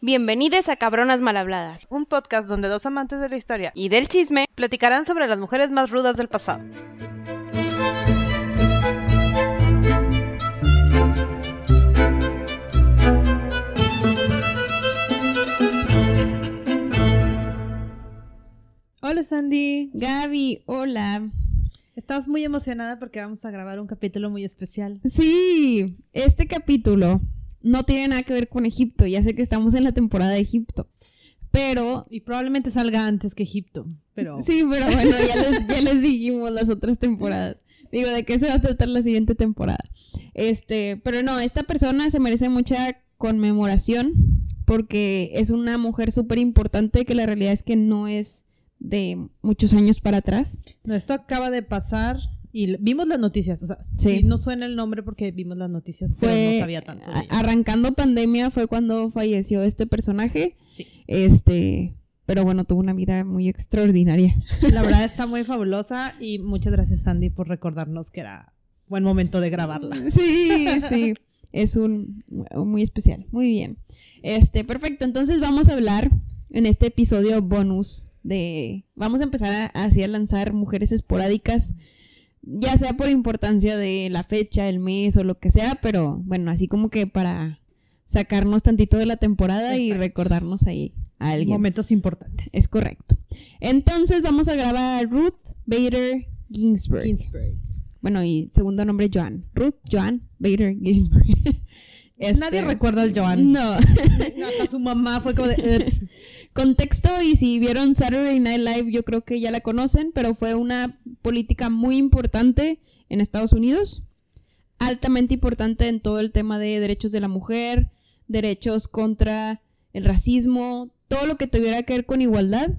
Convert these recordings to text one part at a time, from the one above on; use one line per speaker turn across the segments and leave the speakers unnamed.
Bienvenidos a Cabronas Malhabladas
un podcast donde dos amantes de la historia
y del chisme.
platicarán sobre las mujeres más rudas del pasado. Hola Sandy,
Gaby, hola.
estamos muy emocionada porque vamos a grabar un capítulo muy especial.
Sí, este capítulo no tiene nada que ver con Egipto. Ya sé que estamos en la temporada de Egipto. Pero,
Y probablemente salga antes que Egipto, pero
sí, pero bueno, ya les, ya les dijimos las otras temporadas. Digo, ¿de qué se va a tratar la siguiente temporada? Este, pero no, esta persona se merece mucha conmemoración porque es una mujer súper importante que la realidad es que no es de muchos años para atrás.
no, esto acaba de pasar y vimos las noticias. O sea, sí,
Sí.
no suena el nombre porque vimos las noticias, pero
Fue
no sabía tanto. de
arrancando pandemia fue cuando falleció este personaje.
Sí.
Este, pero bueno, tuvo una vida muy extraordinaria.
La verdad está muy fabulosa y muchas gracias Sandy por recordarnos que era buen momento de grabarla.
Sí, sí. Es un muy especial. Muy bien. Este, perfecto. Entonces vamos a hablar en este episodio bonus de. Vamos a empezar a, así a lanzar mujeres esporádicas. Ya sea por importancia de la fecha, el mes o lo que sea, pero bueno, así como que para sacarnos tantito de la temporada y recordarnos ahí a alguien.
Momentos importantes.
Es correcto. Entonces vamos a grabar Ruth Bader Ginsburg.
Ginsburg.
Bueno, y segundo nombre Joan. Ruth Joan Bader Ginsburg. Este,
Nadie recuerda al Joan.
No.
Hasta su mamá fue como de "Ups".
Contexto, y si vieron Saturday Night Live, yo creo que ya la conocen, pero fue una política muy importante en Estados Unidos. Altamente importante en todo el tema de derechos de la mujer, derechos contra el racismo, todo lo que tuviera que ver con igualdad.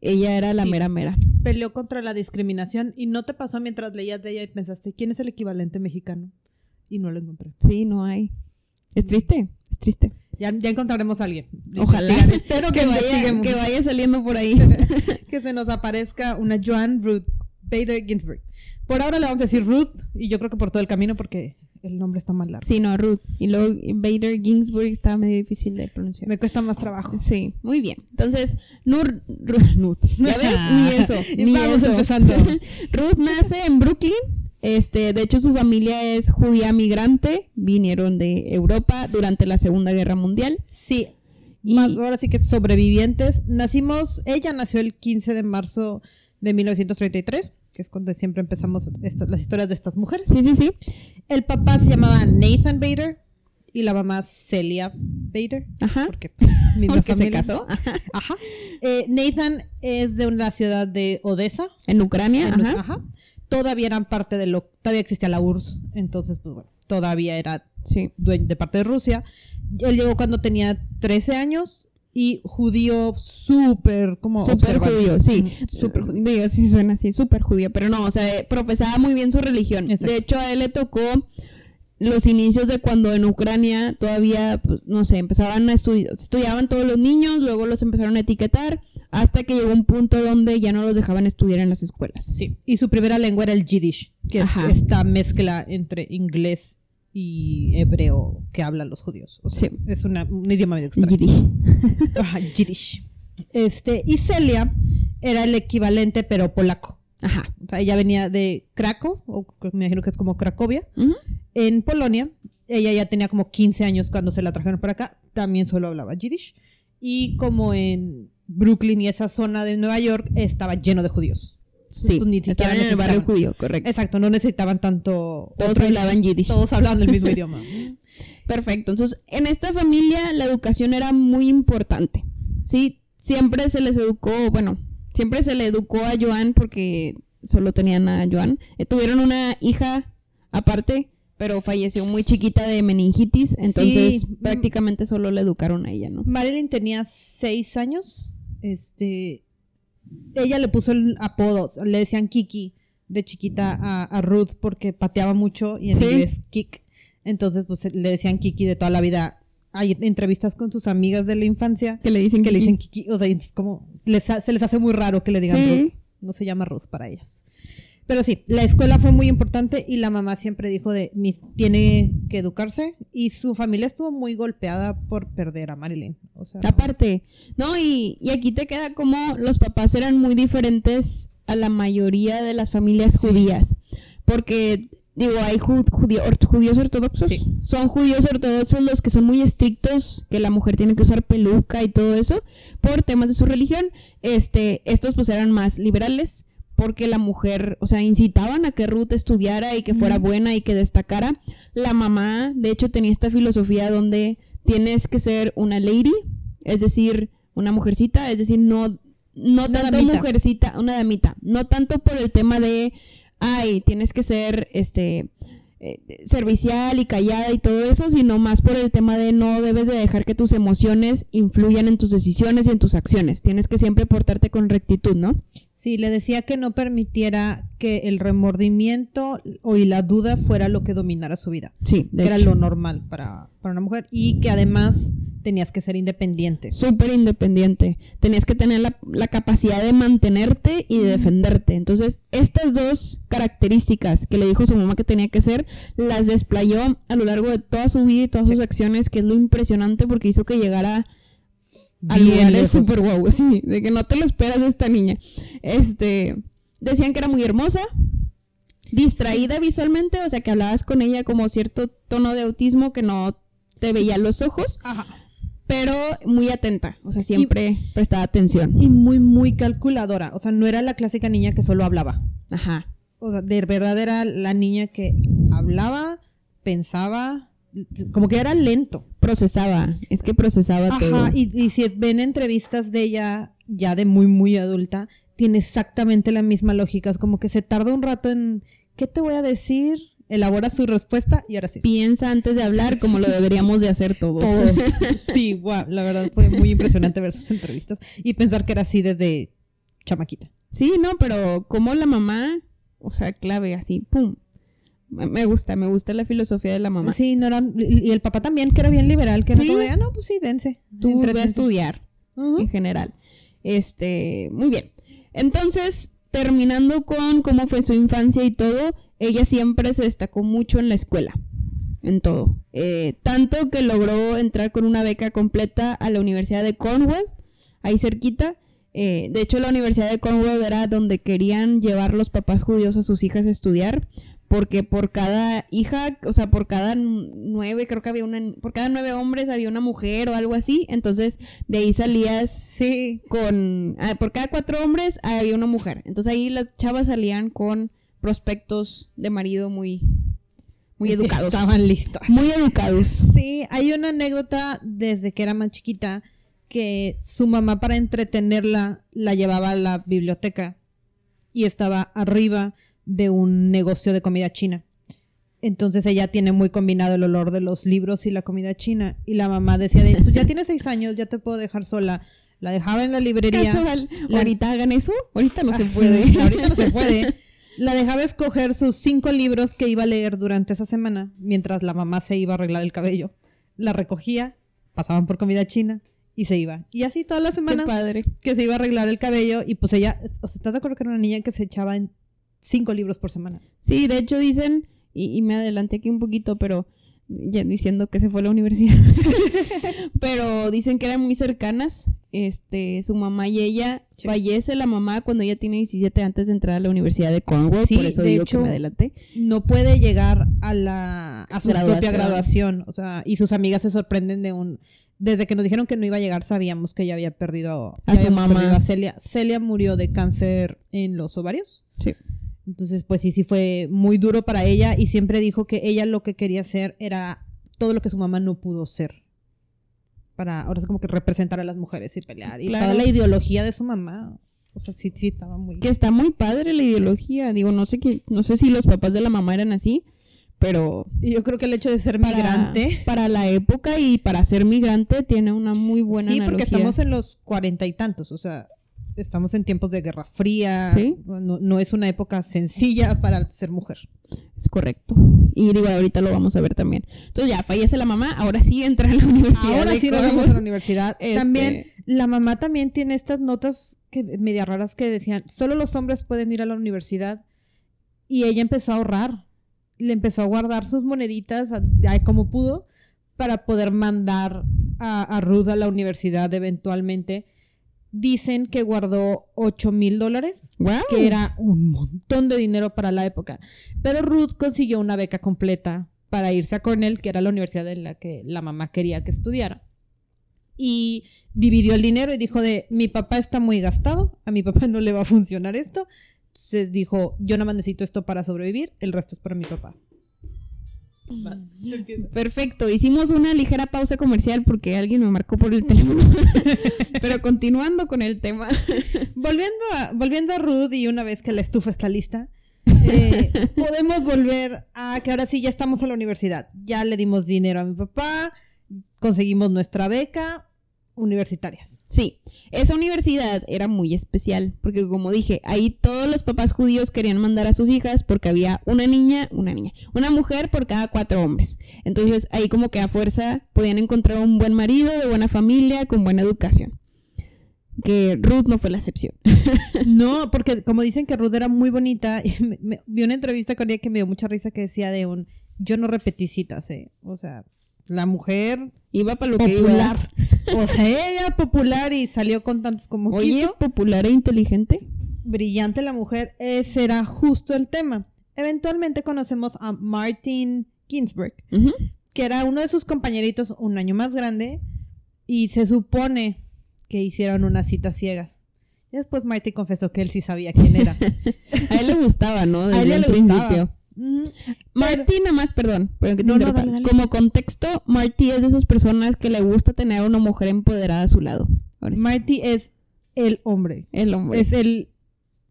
Ella era la
Sí.
mera mera.
Peleó contra la discriminación y no te pasó mientras leías de ella y pensaste, ¿quién es el equivalente mexicano? Y no lo encontré.
Sí, no hay. Es triste, es triste.
Ya, ya encontraremos a alguien.
Ojalá.
Espero que,
que, vaya, que vaya saliendo por ahí.
que se nos aparezca una Joan Ruth Bader Ginsburg. Por ahora le vamos a decir Ruth y yo creo que por todo el camino porque el nombre está más largo.
Sí, no, Ruth. Y luego Bader Ginsburg estaba medio difícil de pronunciar.
Me cuesta más trabajo.
Sí, muy bien. Entonces, Nur, Ru- Ruth. ¿Ya ves? Ni eso, ni
vamos
eso.
empezando.
Ruth nace en Brooklyn. Este, de hecho, su familia es judía migrante. Vinieron de Europa durante la Segunda Guerra Mundial.
Sí,
Y-
más ahora sí que sobrevivientes. Nacimos, ella nació el 15 de marzo de 1933, que es cuando siempre empezamos esto- las historias de estas mujeres.
Sí, sí, sí.
El papá se llamaba Nathan Bader y la mamá Celia Bader.
Ajá.
Porque,
Porque se casó.
Ajá. Eh, Nathan es de la ciudad de Odessa.
En Ucrania.
en-
Ajá.
ajá. Todavía eran parte de lo, todavía existía la URSS, entonces pues bueno, todavía era
Sí.
de parte de Rusia. Él llegó cuando tenía 13 años y judío súper como
Súper judío, sí.
Súper judío.
Sí suena así, súper judío. Pero no, o sea, eh, profesaba muy bien su religión.
Exacto.
De hecho, a él le tocó los inicios de cuando en Ucrania todavía, pues, no sé, empezaban a estudiar, estudiaban todos los niños, luego los empezaron a etiquetar, hasta que llegó un punto donde ya no los dejaban estudiar en las escuelas.
Sí. Y su primera lengua era el Yiddish, que es esta mezcla entre inglés y hebreo que hablan los judíos. O sea,
Sí.
Es una- un idioma medio extraño.
Yiddish.
Ajá, Yiddish. Este, y Celia era el equivalente, pero polaco.
Ajá.
O sea, ella venía de Krakow, o me imagino que es como Cracovia, en Polonia. Ella ya tenía como 15 años cuando se la trajeron para acá. También solo hablaba Yiddish. Y como en Brooklyn y esa zona de Nueva York estaba lleno de judíos.
Sí,
ni siquiera
estaban en el barrio judío, correcto.
Exacto, no necesitaban tanto...
Todos
otro-
hablaban Yiddish.
Todos hablaban el mismo idioma.
Perfecto. Entonces, en esta familia la educación era muy importante. Sí, siempre se les educó, bueno, siempre se le educó a Joan porque solo tenían a Joan. Eh, tuvieron una hija aparte, pero falleció muy chiquita de meningitis, entonces
Sí.
prácticamente solo la educaron a ella, ¿no?
Marilyn tenía seis años. Este, ella le puso el apodo, le decían Kiki de chiquita a, a Ruth porque pateaba mucho y en
Sí.
inglés kick. Entonces, pues le decían Kiki de toda la vida. Hay entrevistas con sus amigas de la infancia
Que le dicen
que le
Kiki.
dicen Kiki. O sea, es como, les ha- se les hace muy raro que le digan
Sí.
Ruth. No se llama Ruth para ellas. Pero sí, la escuela fue muy importante y la mamá siempre dijo de, mi, tiene que educarse y su familia estuvo muy golpeada por perder a Marilyn. O sea,
Aparte, ¿no? Y, y aquí te queda como los papás eran muy diferentes a la mayoría de las familias judías. Porque, digo, hay judío- judíos ortodoxos.
Sí.
Son judíos ortodoxos los que son muy estrictos, que la mujer tiene que usar peluca y todo eso, por temas de su religión. Este, estos pues eran más liberales, porque la mujer, o sea, incitaban a que Ruth estudiara y que fuera buena y que destacara. La mamá, de hecho, tenía esta filosofía donde tienes que ser una lady, es decir, una mujercita, es decir, no, no
Una
tanto
damita.
mujercita, una damita, no tanto por el tema de, ay, tienes que ser, este, eh, servicial y callada y todo eso, sino más por el tema de no debes de dejar que tus emociones influyan en tus decisiones y en tus acciones. Tienes que siempre portarte con rectitud, ¿no?
Sí, le decía que no permitiera que el remordimiento o y la duda fuera lo que dominara su vida.
Sí,
Que
de
era
hecho.
lo normal para, para una mujer y que además tenías que ser independiente.
súper independiente. Tenías que tener la, la capacidad de mantenerte y de defenderte. Entonces, estas dos características que le dijo su mamá que tenía que ser, las desplayó a lo largo de toda su vida y todas sus acciones, que es lo impresionante porque hizo que llegara a lugares súper guau, sí, de que no te lo esperas de esta niña. Este, decían que era muy hermosa, distraída visualmente, o sea, que hablabas con ella como cierto tono de autismo que no te veía los ojos
Ajá.
pero muy atenta, o sea, siempre prestaba atención.
Y muy, muy calculadora. O sea, no era la clásica niña que solo hablaba.
Ajá.
O sea, de verdad era la niña que hablaba, pensaba, como que era lento.
Procesaba, es que procesaba todo.
Ajá, y, y si ven entrevistas de ella ya de muy, muy adulta, tiene exactamente la misma lógica. Es como que se tarda un rato en, ¿qué te voy a decir? Elabora su respuesta y ahora sí.
Piensa antes de hablar como lo deberíamos de hacer todos.
Todos. Sí, wow, la verdad fue muy impresionante ver sus entrevistas y pensar que era así desde chamaquita.
sí, no, pero como la mamá, o sea, clave, así, pum. Me gusta, me gusta la filosofía de la mamá.
Sí, no era, y el papá también, que era bien liberal, que era como de, ah, no, pues sí, dense.
Tú ve a
Entrétense".
estudiar. En general. Este, muy bien. Entonces, terminando con cómo fue su infancia y todo, ella siempre se destacó mucho en la escuela, en todo. Eh, tanto que logró entrar con una beca completa a la Universidad de Cornwall, ahí cerquita. Eh, de hecho, la Universidad de Cornwall era donde querían llevar los papás judíos a sus hijas a estudiar, porque por cada hija, o sea, por cada nueve, creo que había una, por cada nueve hombres había una mujer o algo así, entonces de ahí salías
Sí.
con, ah, por cada cuatro hombres había una mujer, entonces ahí las chavas salían con prospectos de marido muy, muy educados.
Estaban listas.
Muy educados.
Sí, hay una anécdota desde que era más chiquita que su mamá para entretenerla la llevaba a la biblioteca y estaba arriba de un negocio de comida china. Entonces ella tiene muy combinado el olor de los libros y la comida china. Y la mamá decía, de, "Pues ya tienes seis años, ya te puedo dejar sola. La dejaba en la librería.
Casual.
La-
Ahorita hagan eso, ahorita no se puede.
Ahorita no se puede. La dejaba escoger sus cinco libros que iba a leer durante esa semana, mientras la mamá se iba a arreglar el cabello. La recogía, pasaban por comida china y se iba. Y así todas las semanas
padre.
que se iba a arreglar el cabello y pues ella, o sea, ¿estás de acuerdo que era una niña que se echaba en cinco libros por semana?
Sí, de hecho dicen, y, y me adelanté aquí un poquito, pero ya diciendo que se fue a la universidad. pero dicen que eran muy cercanas. Este, su mamá y ella
Sí.
fallece la mamá cuando ella tiene 17 antes de entrar a la Universidad de Cornwall,
Sí,
por eso
de
digo
hecho,
que me adelanté.
No puede llegar a la a su
Graduación.
propia graduación, o sea, y sus amigas se sorprenden de un desde que nos dijeron que no iba a llegar sabíamos que ella había perdido
A
ya
su mamá.
a Celia. Celia murió de cáncer en los ovarios.
Sí.
Entonces, pues sí, sí fue muy duro para ella y siempre dijo que ella lo que quería hacer era todo lo que su mamá no pudo ser. Para ahora es como que representar a las mujeres y pelear. Y
Claro.
toda la ideología de su mamá. O sea, sí, sí, estaba muy...
Que está muy padre la ideología. Digo, no sé qué, no sé si los papás de la mamá eran así, pero
Y yo creo que el hecho de ser
para,
migrante...
para la época y para ser migrante tiene una muy buena
sí,
analogía.
porque estamos en los cuarenta y tantos, o sea, estamos en tiempos de Guerra Fría.
Sí.
No, no es una época sencilla para ser mujer.
Es correcto. Y digo, ahorita lo vamos a ver también. Entonces ya fallece la mamá, ahora sí entra a la universidad.
Ahora sí nos
Cornwall.
vamos a la universidad.
Este-
También, la mamá también tiene estas notas que media raras que decían, solo los hombres pueden ir a la universidad y ella empezó a ahorrar. Le empezó a guardar sus moneditas a- a como pudo para poder mandar a, a Ruth a la universidad eventualmente. Dicen que guardó 8 mil dólares,
Wow.
que era un montón de dinero para la época. Pero Ruth consiguió una beca completa para irse a Cornell, que era la universidad en la que la mamá quería que estudiara. Y dividió el dinero y dijo de, mi papá está muy gastado, a mi papá no le va a funcionar esto. Entonces dijo, yo nada más necesito esto para sobrevivir, el resto es para mi papá.
Perfecto, hicimos una ligera pausa comercial porque alguien me marcó por el teléfono. Pero continuando con el tema.
Volviendo a, volviendo a Ruth y una vez que la estufa está lista, eh, podemos volver a que ahora sí ya estamos en la universidad. Ya le dimos dinero a mi papá, conseguimos nuestra beca, universitarias.
Sí, esa universidad era muy especial porque como dije, ahí todos los papás judíos querían mandar a sus hijas porque había una niña, una niña, una mujer por cada cuatro hombres. Entonces ahí como que a fuerza podían encontrar un buen marido, de buena familia, con buena educación. Que Ruth no fue la excepción.
No, porque como dicen que Ruth era muy bonita, me- me- vi una entrevista con ella que me dio mucha risa que decía de un, yo no repetí citas, eh. O sea, la mujer
Iba para lo que iba.
O sea, ella popular y salió con tantos como
Oye,
quiso.
popular e inteligente.
brillante la mujer, ese era justo el tema. Eventualmente conocemos a Martin Ginsberg, que era uno de sus compañeritos un año más grande, y se supone que hicieron unas citas ciegas. Y después Marty confesó que él sí sabía quién era.
A él le gustaba, ¿no? Desde
A él le
principio.
gustaba.
Marty, nada más, perdón, perdón que te
No, no,
interrumpa.
dale, dale.
Como contexto, Marty es de esas personas que le gusta tener a una mujer empoderada a su lado. Sí,
Marty es el hombre.
el hombre.
Es el.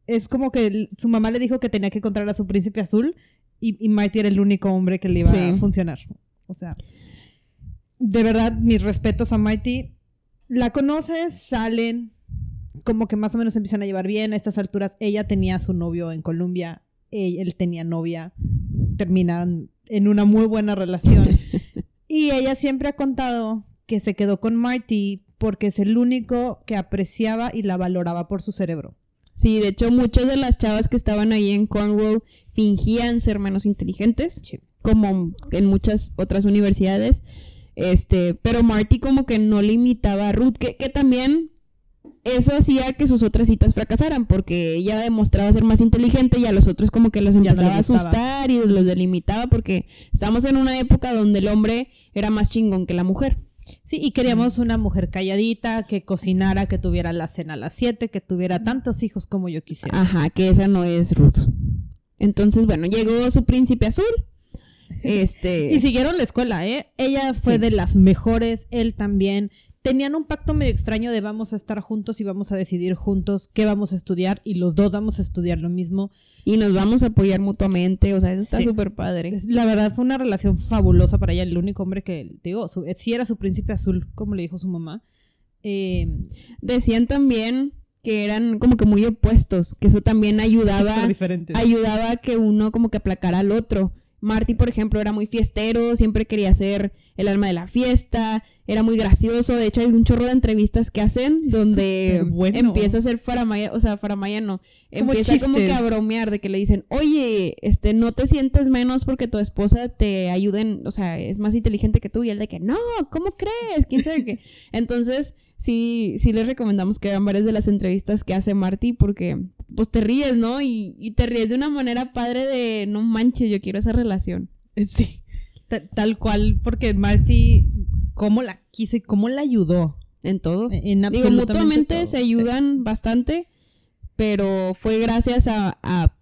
Es como que el- su mamá le dijo que tenía que encontrar a su príncipe azul y, y Marty era el único hombre que le iba
Sí.
a funcionar. O sea, de verdad, mis respetos a Marty. La conoces, salen, como que más o menos empiezan a llevar bien. A estas alturas, ella tenía a su novio en Colombia, él, tenía novia, terminan en una muy buena relación. y ella siempre ha contado que se quedó con Marty porque es el único que apreciaba y la valoraba por su cerebro.
Sí, de hecho, muchas de las chavas que estaban ahí en Cornwall fingían ser menos inteligentes, como en muchas otras universidades. Este, pero Marty como que no limitaba a Ruth, que, que también eso hacía que sus otras citas fracasaran, porque ella demostraba ser más inteligente y a los otros como que los
no
empezaba a asustar y los delimitaba, porque estamos en una época donde el hombre era más chingón que la mujer.
Sí, y queríamos una mujer calladita, que cocinara, que tuviera la cena a las 7, que tuviera tantos hijos como yo quisiera.
Ajá, que esa no es Ruth. Entonces, bueno, llegó su príncipe azul. Este.
Y siguieron la escuela, ¿eh? Ella fue
Sí.
de las mejores, él también. Tenían un pacto medio extraño de vamos a estar juntos y vamos a decidir juntos qué vamos a estudiar y los dos vamos a estudiar lo mismo.
Y nos vamos a apoyar mutuamente. O sea, eso está
Sí.
súper padre.
La verdad fue una relación fabulosa para ella, el único hombre que, digo, su, sí era su príncipe azul, como le dijo su mamá. Eh,
Decían también que eran como que muy opuestos, que eso también ayudaba, ayudaba a que uno como que aplacara al otro. Marty, por ejemplo, era muy fiestero, siempre quería ser el alma de la fiesta, era muy gracioso. De hecho, hay un chorro de entrevistas que hacen donde empieza a ser faramaya, o sea, faramaya no,
Como
empieza como que a bromear de que le dicen, oye, este, no te sientes menos porque tu esposa te ayuden, o sea, es más inteligente que tú. Y él de que, no, ¿cómo crees? ¿Quién sabe qué? Entonces, sí, sí les recomendamos que vean varias de las entrevistas que hace Marty porque, pues, te ríes, ¿no? Y, y te ríes de una manera padre de, no manches, yo quiero esa relación.
Sí, ta- tal cual, porque Marty, cómo la quiso y cómo la ayudó.
En todo.
En
Digo,
absolutamente
mutuamente
todo,
se
sí.
ayudan bastante, pero fue gracias a, a,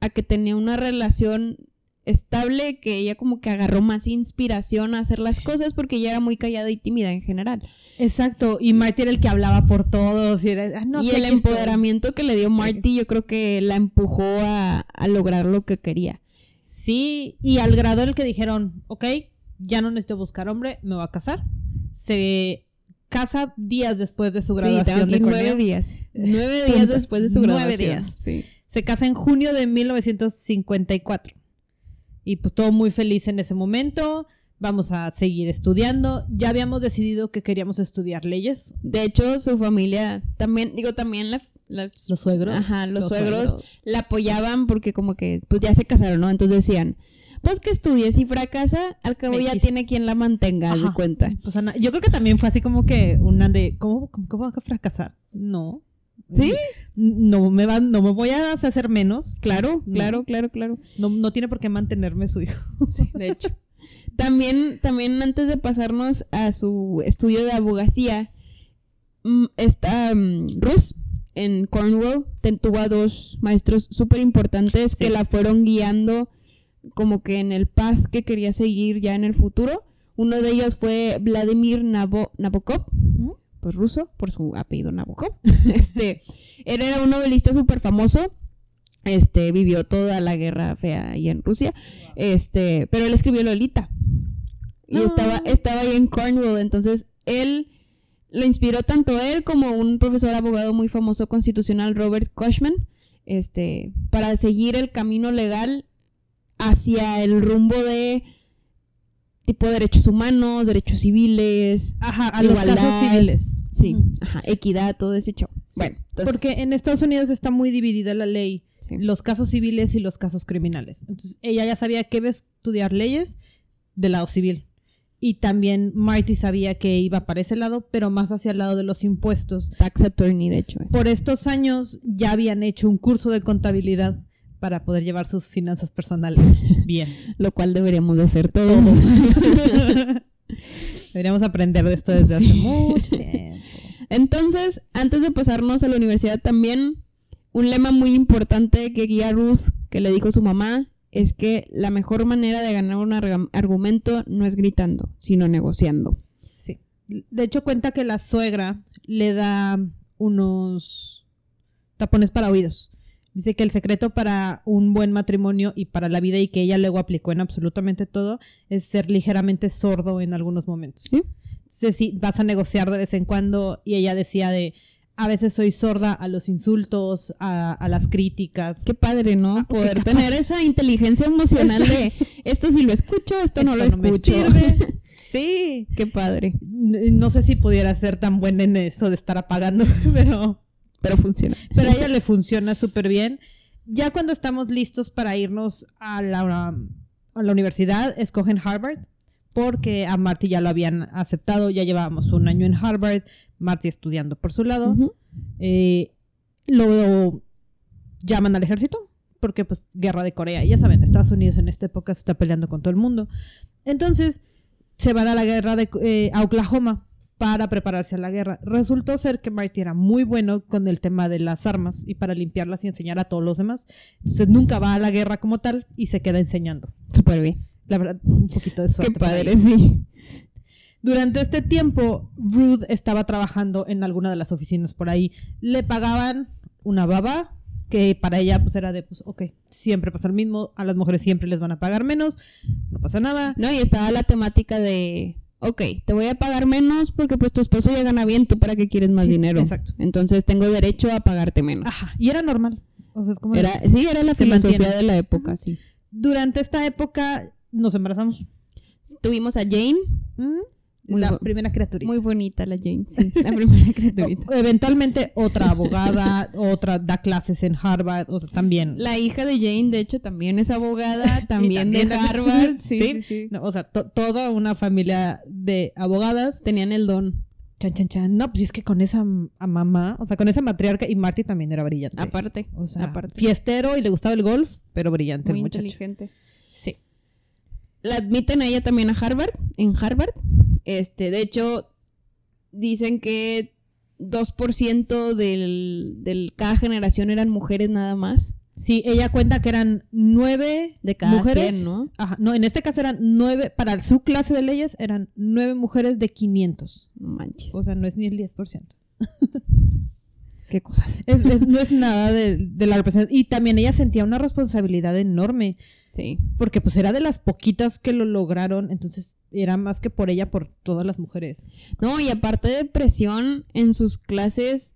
a que tenía una relación estable que ella como que agarró más inspiración a hacer las cosas porque ella era muy callada y tímida en general.
Exacto, y Marty era el que hablaba por todos. Y, era, "Ah, no
y el
aquí estoy".
empoderamiento que le dio Marty yo creo que la empujó a, a lograr lo que quería.
Sí, y al grado en el que dijeron, ok, ya no necesito buscar hombre, me voy a casar. Se casa días después de su
Sí,
graduación de
aquí nueve días. Nueve días después de su
Nueve
graduación.
días.
Sí.
Se casa en junio de 1954. Y pues todo muy feliz en ese momento. Vamos a seguir estudiando. Ya habíamos decidido que queríamos estudiar leyes.
De hecho, su familia también, digo, también la,
Los suegros.
Ajá, los, suegros, la apoyaban porque como que pues ya se casaron, ¿no? Entonces decían, pues que estudie, si fracasa, al cabo ya tiene quien la mantenga, de cuenta.
Pues, Ana, yo creo que también fue así como que una de, ¿cómo, cómo, cómo vas a fracasar? No.
¿Sí?
No me, va, no me voy a hacer menos.
Claro,
No.
claro, claro, claro.
No, no tiene por qué mantenerme su hijo.
de hecho. También, también antes de pasarnos a su estudio de abogacía, mm, está mm, Ruth en Cornwall, tuvo a dos maestros súper importantes
Sí.
que la fueron guiando como que en el path que quería seguir ya en el futuro. Uno de ellos fue Vladimir Nabo- Nabokov, pues ruso, por su apellido Nabokov. este, él era un novelista súper famoso. Este, vivió toda la guerra fea ahí en Rusia. Este, pero él escribió Lolita. Y
No.
estaba, estaba ahí en Cornwall. Entonces, él lo inspiró tanto él como un profesor abogado muy famoso constitucional, Robert Cushman, este, para seguir el camino legal hacia el rumbo de tipo derechos humanos, derechos civiles,
Ajá, a los
Igualdad.
casos civiles.
sí, ajá, equidad, todo ese show.
Sí,
Bueno, entonces,
Porque en Estados Unidos está muy dividida la ley,
sí.
los casos civiles y los casos criminales. Entonces ella ya sabía que iba a estudiar leyes del lado civil. Y también Marty sabía que iba para ese lado, pero más hacia el lado de los impuestos.
tax attorney, de hecho.
Por estos años ya habían hecho un curso de contabilidad para poder llevar sus finanzas personales bien.
Lo cual deberíamos de hacer todos.
Deberíamos aprender de esto desde hace
Sí.
mucho tiempo.
Entonces, antes de pasarnos a la universidad también, un lema muy importante que guía Ruth, que le dijo su mamá, es que la mejor manera de ganar un arg- argumento no es gritando, sino negociando.
Sí. De hecho, cuenta que la suegra le da unos tapones para oídos. Dice que el secreto para un buen matrimonio y para la vida y que ella luego aplicó en absolutamente todo es ser ligeramente sordo en algunos momentos.
Sí.
Entonces, sí, vas a negociar de vez en cuando y ella decía de, a veces soy sorda a los insultos, a, a las críticas.
Qué padre, ¿no?
Ah,
Poder tener esa inteligencia emocional de esto sí lo escucho, esto, no lo
me
escucho.
sirve. Sí.
Qué padre,
No sé si pudiera ser tan buena en eso de estar apagando, pero...
pero funciona.
Pero a ella le funciona súper bien. Ya cuando estamos listos para irnos a la, a la universidad, escogen Harvard, porque a Marty ya lo habían aceptado, ya llevábamos un año en Harvard, Marty estudiando por su lado. Eh, lo llaman al ejército, porque pues guerra de Corea, ya saben, Estados Unidos en esta época se está peleando con todo el mundo. Entonces se van a la guerra de, eh, a Oklahoma para prepararse a la guerra. Resultó ser que Marty era muy bueno con el tema de las armas y para limpiarlas y enseñar a todos los demás. Entonces nunca va a la guerra como tal y se queda enseñando.
Súper bien.
La verdad, un poquito de
Qué
suerte. ahí.
padre, sí.
Durante este tiempo, Ruth estaba trabajando en alguna de las oficinas por ahí. Le pagaban una baba, que para ella pues era de, pues, ok, siempre pasa lo mismo, a las mujeres siempre les van a pagar menos, no pasa nada.
No, y estaba la temática de, ok, te voy a pagar menos porque pues tu esposo ya gana bien, tú para qué quieres más
Sí,
dinero.
exacto.
Entonces tengo derecho a pagarte menos.
Ajá, y era normal. O sea, es como de-
sí, era la filosofía
mantiene.
de la época, sí.
Durante esta época nos embarazamos.
Tuvimos a Jane,
¿Mm?
Muy
la
bu-
primera criaturita.
muy bonita la Jane, sí, la primera criaturita.
Eventualmente otra abogada, otra da clases en Harvard, o sea, también.
La hija de Jane, de hecho, también es abogada, también,
también
de Harvard, sí,
Sí.
sí, sí.
No, o sea, to- toda una familia de abogadas.
Tenían el don,
Chan, chan, chan. No, pues es que con esa a mamá, o sea, con esa matriarca, y Marty también era brillante.
aparte,
o sea,
aparte.
fiestero y le gustaba el golf, pero brillante
muy
el muchacho.
inteligente.
Sí.
La admiten a ella también a Harvard, en Harvard. Este, de hecho, dicen que 2% del, del cada generación eran mujeres nada más.
Sí, ella cuenta que eran nueve
De cada
mujeres.
100, ¿no?
Ajá, no, en este caso eran nueve, para su clase de leyes eran nueve mujeres de 500.
No manches.
O sea, no es ni el 10%.
Qué cosas.
Es- es- no es nada de, de la representación. Y también ella sentía una responsabilidad enorme,
Sí.
porque pues era de las poquitas que lo lograron, entonces era más que por ella, por todas las mujeres.
No, y aparte de presión en sus clases,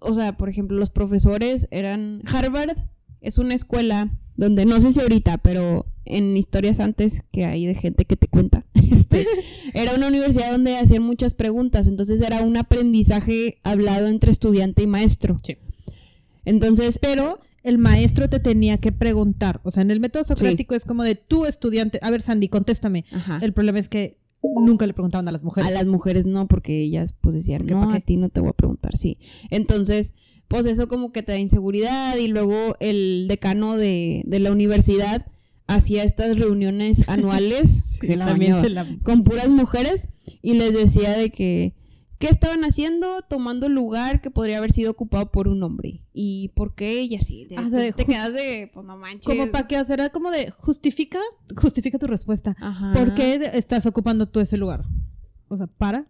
o- sea, por ejemplo, los profesores eran... Harvard es una escuela donde, no sé si ahorita, pero en historias antes que hay de gente que te cuenta, este, era una universidad donde hacían muchas preguntas, entonces era un aprendizaje hablado entre estudiante y maestro.
Sí.
Entonces,
Pero el maestro te tenía que preguntar. O sea, en el método socrático es como de tú, estudiante. A ver, Sandy, contéstame.
ajá,
El problema es que nunca le preguntaban a las mujeres.
a las mujeres no, porque ellas pues decían,
¿Por qué,
no, a ti no te voy a preguntar, sí. Entonces, pues eso como que te da inseguridad y luego el decano de, de la universidad hacía estas reuniones anuales
Sí,
se la
también
bañaba,
se la-
con puras mujeres y les decía de que qué estaban haciendo tomando el lugar que podría haber sido ocupado por un hombre y por qué y así te,
Ah, de
te quedas de pues no manches
Como para que, o sea, era como de justifica, justifica tu respuesta.
Ajá.
¿Por qué estás ocupando tú ese lugar? O sea, para.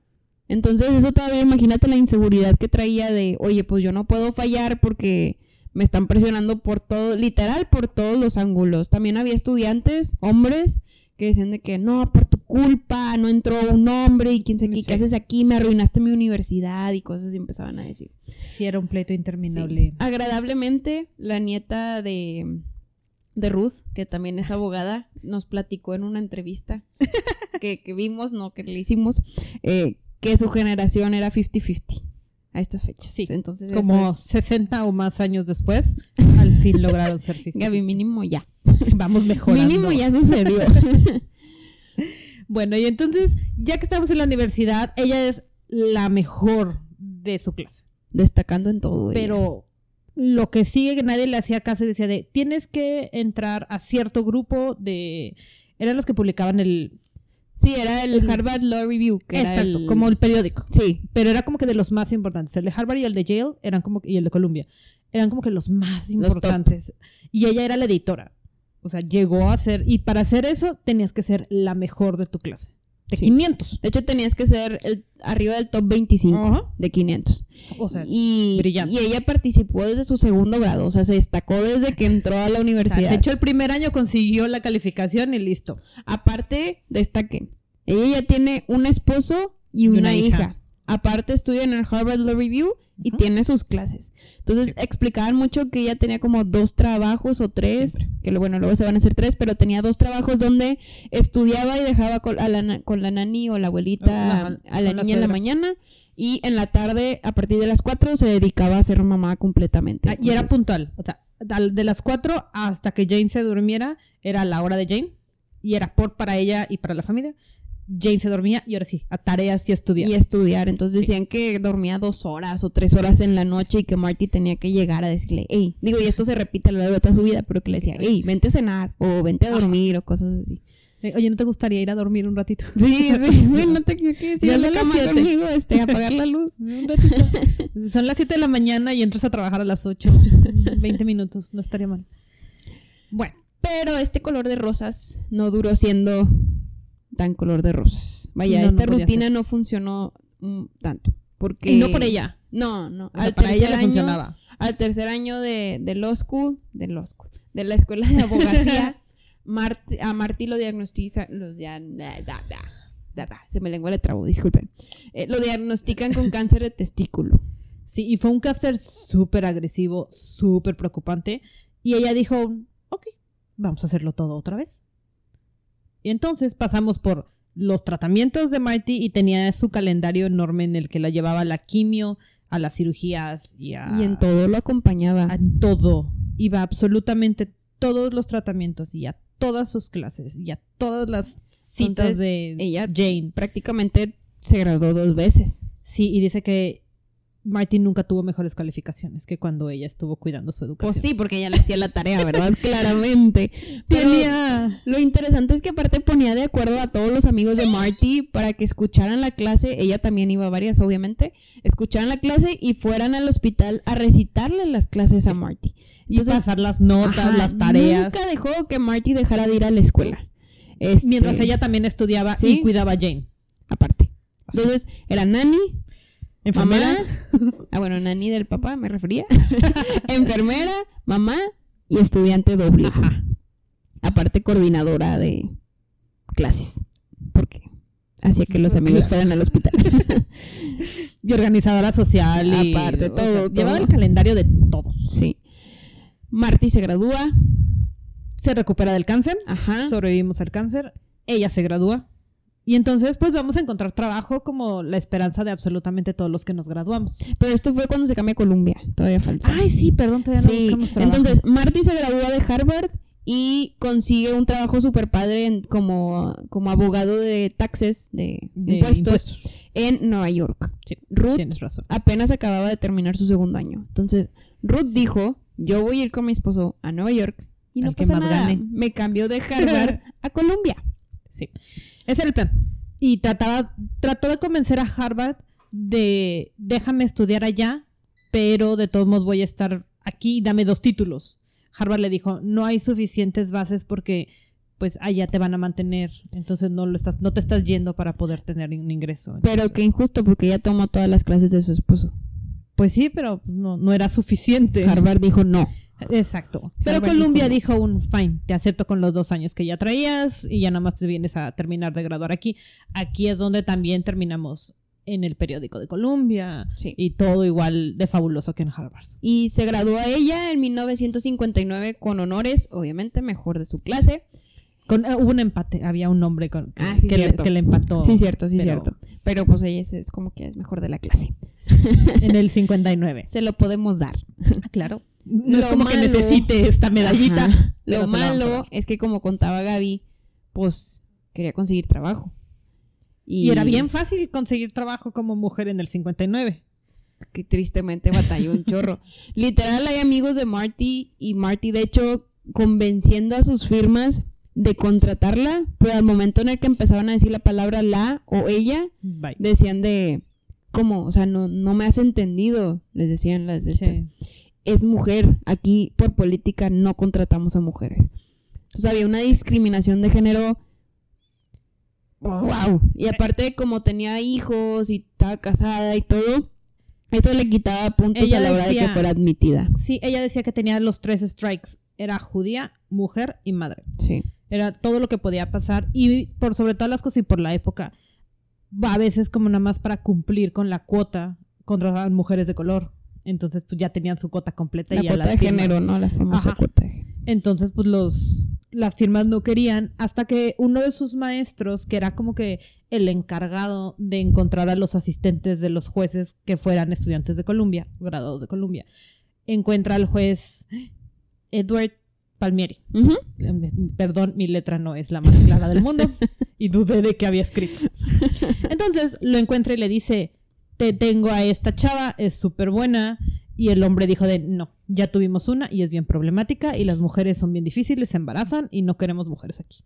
Entonces eso todavía imagínate la inseguridad que traía de, oye, pues yo no puedo fallar porque me están presionando por todo, literal por todos los ángulos. También había estudiantes, hombres, que decían de que no, por culpa, no entró un hombre y quién sabe qué,
Sí.
haces aquí, me arruinaste mi universidad y cosas y empezaban a decir.
Sí, era un pleito
Sí.
interminable.
Agradablemente, la nieta de, de Ruth, que también es abogada, nos platicó en una entrevista que, que vimos, no que le hicimos, eh, que su generación era 50-50 a estas fechas.
Sí,
entonces
Como
es-
60 o más años después, al fin lograron ser 50.
Gaby, mínimo ya.
Vamos mejorando.
Mínimo ya sucedió.
Bueno, y entonces, ya que estamos en la universidad, ella es la mejor de su clase.
Destacando en todo. ella.
Pero lo que sigue que nadie le hacía caso decía de, tienes que entrar a cierto grupo de... Eran los que publicaban el...
Sí, era el
el-
Harvard Law Review. Que era
Exacto,
el-
como el periódico.
Sí,
Pero era como que de los más importantes. El de Harvard y el de Yale eran como y el de Columbia eran como que los más importantes. Y ella era la editora. O sea, llegó a ser y para hacer eso tenías que ser la mejor de tu clase. De
Sí.
500.
de hecho tenías que ser el, arriba del top 25
Ajá.
de 500.
O sea,
y,
brillante.
y ella participó desde su segundo grado, o sea, se destacó desde que entró a la
o sea,
universidad.
de hecho el primer año consiguió la calificación y listo.
Aparte, destaquen, ella ya tiene un esposo y una,
una
hija.
hija.
Aparte estudia en el Harvard Law Review y tiene sus clases. Entonces
Sí.
explicaban mucho que ella tenía como dos trabajos o tres,
Siempre.
que lo- bueno, luego se van a hacer tres, pero tenía dos trabajos donde estudiaba y dejaba con, a la, na- con la nani o la abuelita
Ajá,
a la
con la
niña en la mañana y en la tarde, a partir de las cuatro, se dedicaba a ser mamá completamente.
Ah, y era puntual. O sea, de las 4 hasta que Jane se durmiera era la hora de Jane. Y era por para ella y para la familia. Jane se dormía y ahora sí, a tareas y a estudiar.
y estudiar. Entonces decían que dormía dos horas o tres horas en la noche y que Marty tenía que llegar a decirle, hey, digo, y esto se repite a lo largo de toda su vida, pero que le decía, hey, vente a cenar o vente a dormir o cosas así.
Eh, Oye, ¿no te gustaría ir a dormir un ratito?
Sí, güey, no te quiero decir
Ya
la cama
siete.
conmigo, este, apagar la luz.
Un ratito. Son las 7 de la mañana y entras a trabajar a las 8. 20 minutos, no estaría mal. Bueno,
Pero este color de rosas no duró siendo tan color de rosas. Vaya,
No,
esta rutina no funcionó mm, tanto. Porque...
y no por ella.
No, no.
O sea,
Al
para ella le
año-
funcionaba.
al tercer año de, de law school, de law school, de la escuela de abogacía, Marti- a Marty lo diagnostiza, los ya, da, da, da, da, da, se me lengua le trabo, disculpen. Eh, lo diagnostican con cáncer de testículo.
Sí, y fue un cáncer súper agresivo, súper preocupante. Y ella dijo, ok, vamos a hacerlo todo otra vez. Y entonces pasamos por los tratamientos de Marty y tenía su calendario enorme en el que la llevaba a la quimio, a las cirugías y a...
Y en todo lo acompañaba.
a todo. Iba a absolutamente todos los tratamientos y a todas sus clases y a todas las citas
Entonces,
de
ella-
Jane.
Prácticamente se graduó dos veces.
Sí, y dice que Martin nunca tuvo mejores calificaciones que cuando ella estuvo cuidando su educación.
Pues sí, porque ella le hacía la tarea, ¿verdad? Claramente. Pero
Tenía...
lo interesante es que aparte ponía de acuerdo a todos los amigos de Marty para que escucharan la clase. Ella también iba a varias, obviamente. Escucharan la clase y fueran al hospital a recitarle las clases a Marty.
Y pasar las notas,
ajá,
las tareas.
Nunca dejó que Marty dejara de ir a la escuela. Este,
Mientras ella también estudiaba
¿Sí?
y cuidaba a Jane.
Aparte. Entonces, era Nani,
Enfermera.
Mamá. Ah, bueno, Nani del papá me refería. Enfermera, mamá y estudiante doble.
Ajá.
Aparte, coordinadora de clases. Porque hacía que los amigos
Claro.
fueran al hospital.
Y organizadora social. Y,
Aparte,
o sea,
todo,
Llevaba
todo.
el calendario de todos.
sí. Marty se gradúa.
Se recupera del cáncer.
Ajá.
Sobrevivimos al cáncer. Ella se gradúa. Y entonces, pues vamos a encontrar trabajo como la esperanza de absolutamente todos los que nos graduamos.
Pero esto fue cuando se cambia a Columbia. Todavía falta.
Ay, sí, perdón, todavía no
Sí,
buscamos trabajo.
entonces Marty se gradúa de Harvard y consigue un trabajo súper padre en- como, como abogado de taxes, de,
De
impuestos, en Nueva York.
Sí,
Ruth
Tienes razón.
apenas acababa de terminar su segundo año. Entonces, Ruth dijo, yo voy a ir con mi esposo a Nueva York y no
Al que
pasa nada.
gane.
Me cambió de Harvard a Columbia.
Sí. Ese era el plan. Y trataba, trató de convencer a Harvard de déjame estudiar allá, pero de todos modos voy a estar aquí, dame dos títulos. Harvard le dijo, no hay suficientes bases porque pues allá te van a mantener, entonces no lo estás, no te estás yendo para poder tener un ingreso.
Pero qué injusto porque ella tomó todas las clases de su esposo.
Pues sí, pero no, no era suficiente.
Harvard dijo no.
Exacto. Pero
Harvard
Columbia
dijo
dijo un fine, te acepto con los dos años que ya traías y ya nada más te vienes a terminar de graduar aquí. Aquí es donde también terminamos en el periódico de Columbia
Sí.
y todo igual de fabuloso que en Harvard.
Y se graduó ella en 1959 con honores, obviamente mejor de su clase.
Con, eh, hubo un empate, había un hombre con, que,
Ah, sí,
que le,
cierto.
que le empató
Sí, cierto, sí,
pero-
cierto. Pero pues ella es, es como que es mejor de la clase.
en el 59.
Se lo podemos dar.
claro. No es como que necesite esta medallita.
Ajá. Lo malo es que como contaba Gaby, pues quería conseguir trabajo.
Y era bien fácil conseguir trabajo como mujer en el 59.
que tristemente batalló un chorro. Literal hay amigos de Marty y Marty de hecho convenciendo a sus firmas de contratarla, pero al momento en el que empezaban a decir la palabra la o ella,
Bye.
decían de ¿cómo? O sea, no, no me has entendido, les decían las de estas.
Sí.
Es mujer, aquí por política no contratamos a mujeres. Entonces había una discriminación de género. Wow. Y aparte, como tenía hijos y estaba casada y todo, eso le quitaba puntos
Ella
a la hora de que fuera admitida.
Sí, ella decía que tenía los tres strikes. Era judía, mujer y madre.
Sí.
Era todo lo que podía pasar. Y por sobre todas las cosas y por la época, a veces como nada más para cumplir con la cuota contra las mujeres de color. Entonces, pues ya tenían su cuota completa.
La
y
cuota de
firmas-
género, ¿no? La famosa
Ajá.
cuota de género.
Entonces, pues los las firmas no querían hasta que uno de sus maestros, que era como que el encargado de encontrar a los asistentes de los jueces que fueran estudiantes de Columbia, graduados de Columbia, encuentra al juez Edward Palmieri. Perdón, mi letra no es la más clara del mundo y dudé de que había escrito. Entonces lo encuentra y le dice, te tengo a esta chava, es súper buena. Y el hombre dijo de, no, ya tuvimos una y es bien problemática y las mujeres son bien difíciles, se embarazan y no queremos mujeres aquí.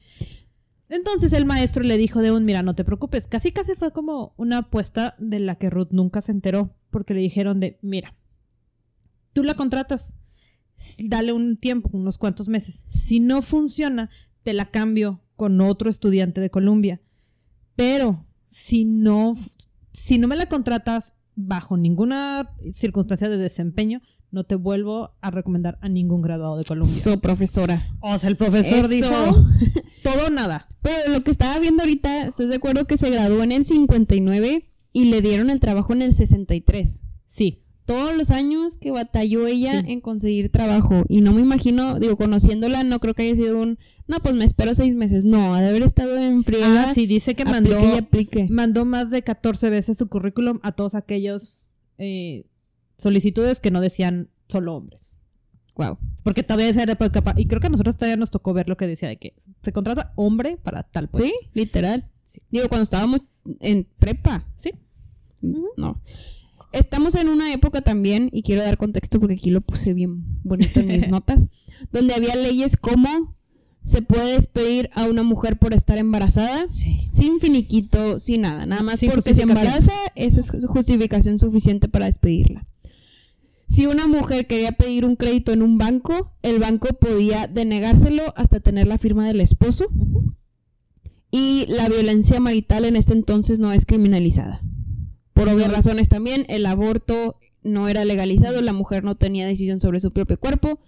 Entonces el maestro le dijo de un, mira, no te preocupes. Casi casi fue como una apuesta de la que Ruth nunca se enteró porque le dijeron de, mira, tú la contratas, dale un tiempo, unos cuantos meses. Si no funciona, te la cambio con otro estudiante de Columbia. Pero si no, si no me la contratas bajo ninguna circunstancia de desempeño, no te vuelvo a recomendar a ningún graduado de Columbia.
So, profesora.
o sea, el profesor
Eso.
dijo todo o nada.
Pero lo que estaba viendo ahorita, ¿estás de acuerdo que se graduó en el 59 y le dieron el trabajo en el 63?
Sí,
Todos los años que batalló ella
Sí.
en conseguir trabajo. Y no me imagino, digo, conociéndola, no creo que haya sido un, no, pues me espero seis meses. No, ha de haber estado en friega.
ah, sí, dice que
aplique
mandó,
y aplique.
mandó más de 14 veces su currículum a todos aquellos eh, solicitudes que no decían solo hombres.
Wow.
Porque todavía esa pa- y creo que a nosotros todavía nos tocó ver lo que decía de que se contrata hombre para tal puesto.
Sí, literal.
Sí.
Digo, cuando estábamos en prepa.
Sí. Ujú.
No. Estamos en una época también, y quiero dar contexto porque aquí lo puse bien bonito en mis notas, donde había leyes como se puede despedir a una mujer por estar embarazada
Sí.
sin finiquito, sin nada. Nada más
Sin
porque se embaraza, esa es ju- justificación suficiente para despedirla. Si una mujer quería pedir un crédito en un banco, el banco podía denegárselo hasta tener la firma del esposo. Y la violencia marital en este entonces no es criminalizada. Por obvias razones también, el aborto no era legalizado, la mujer no tenía decisión sobre su propio cuerpo,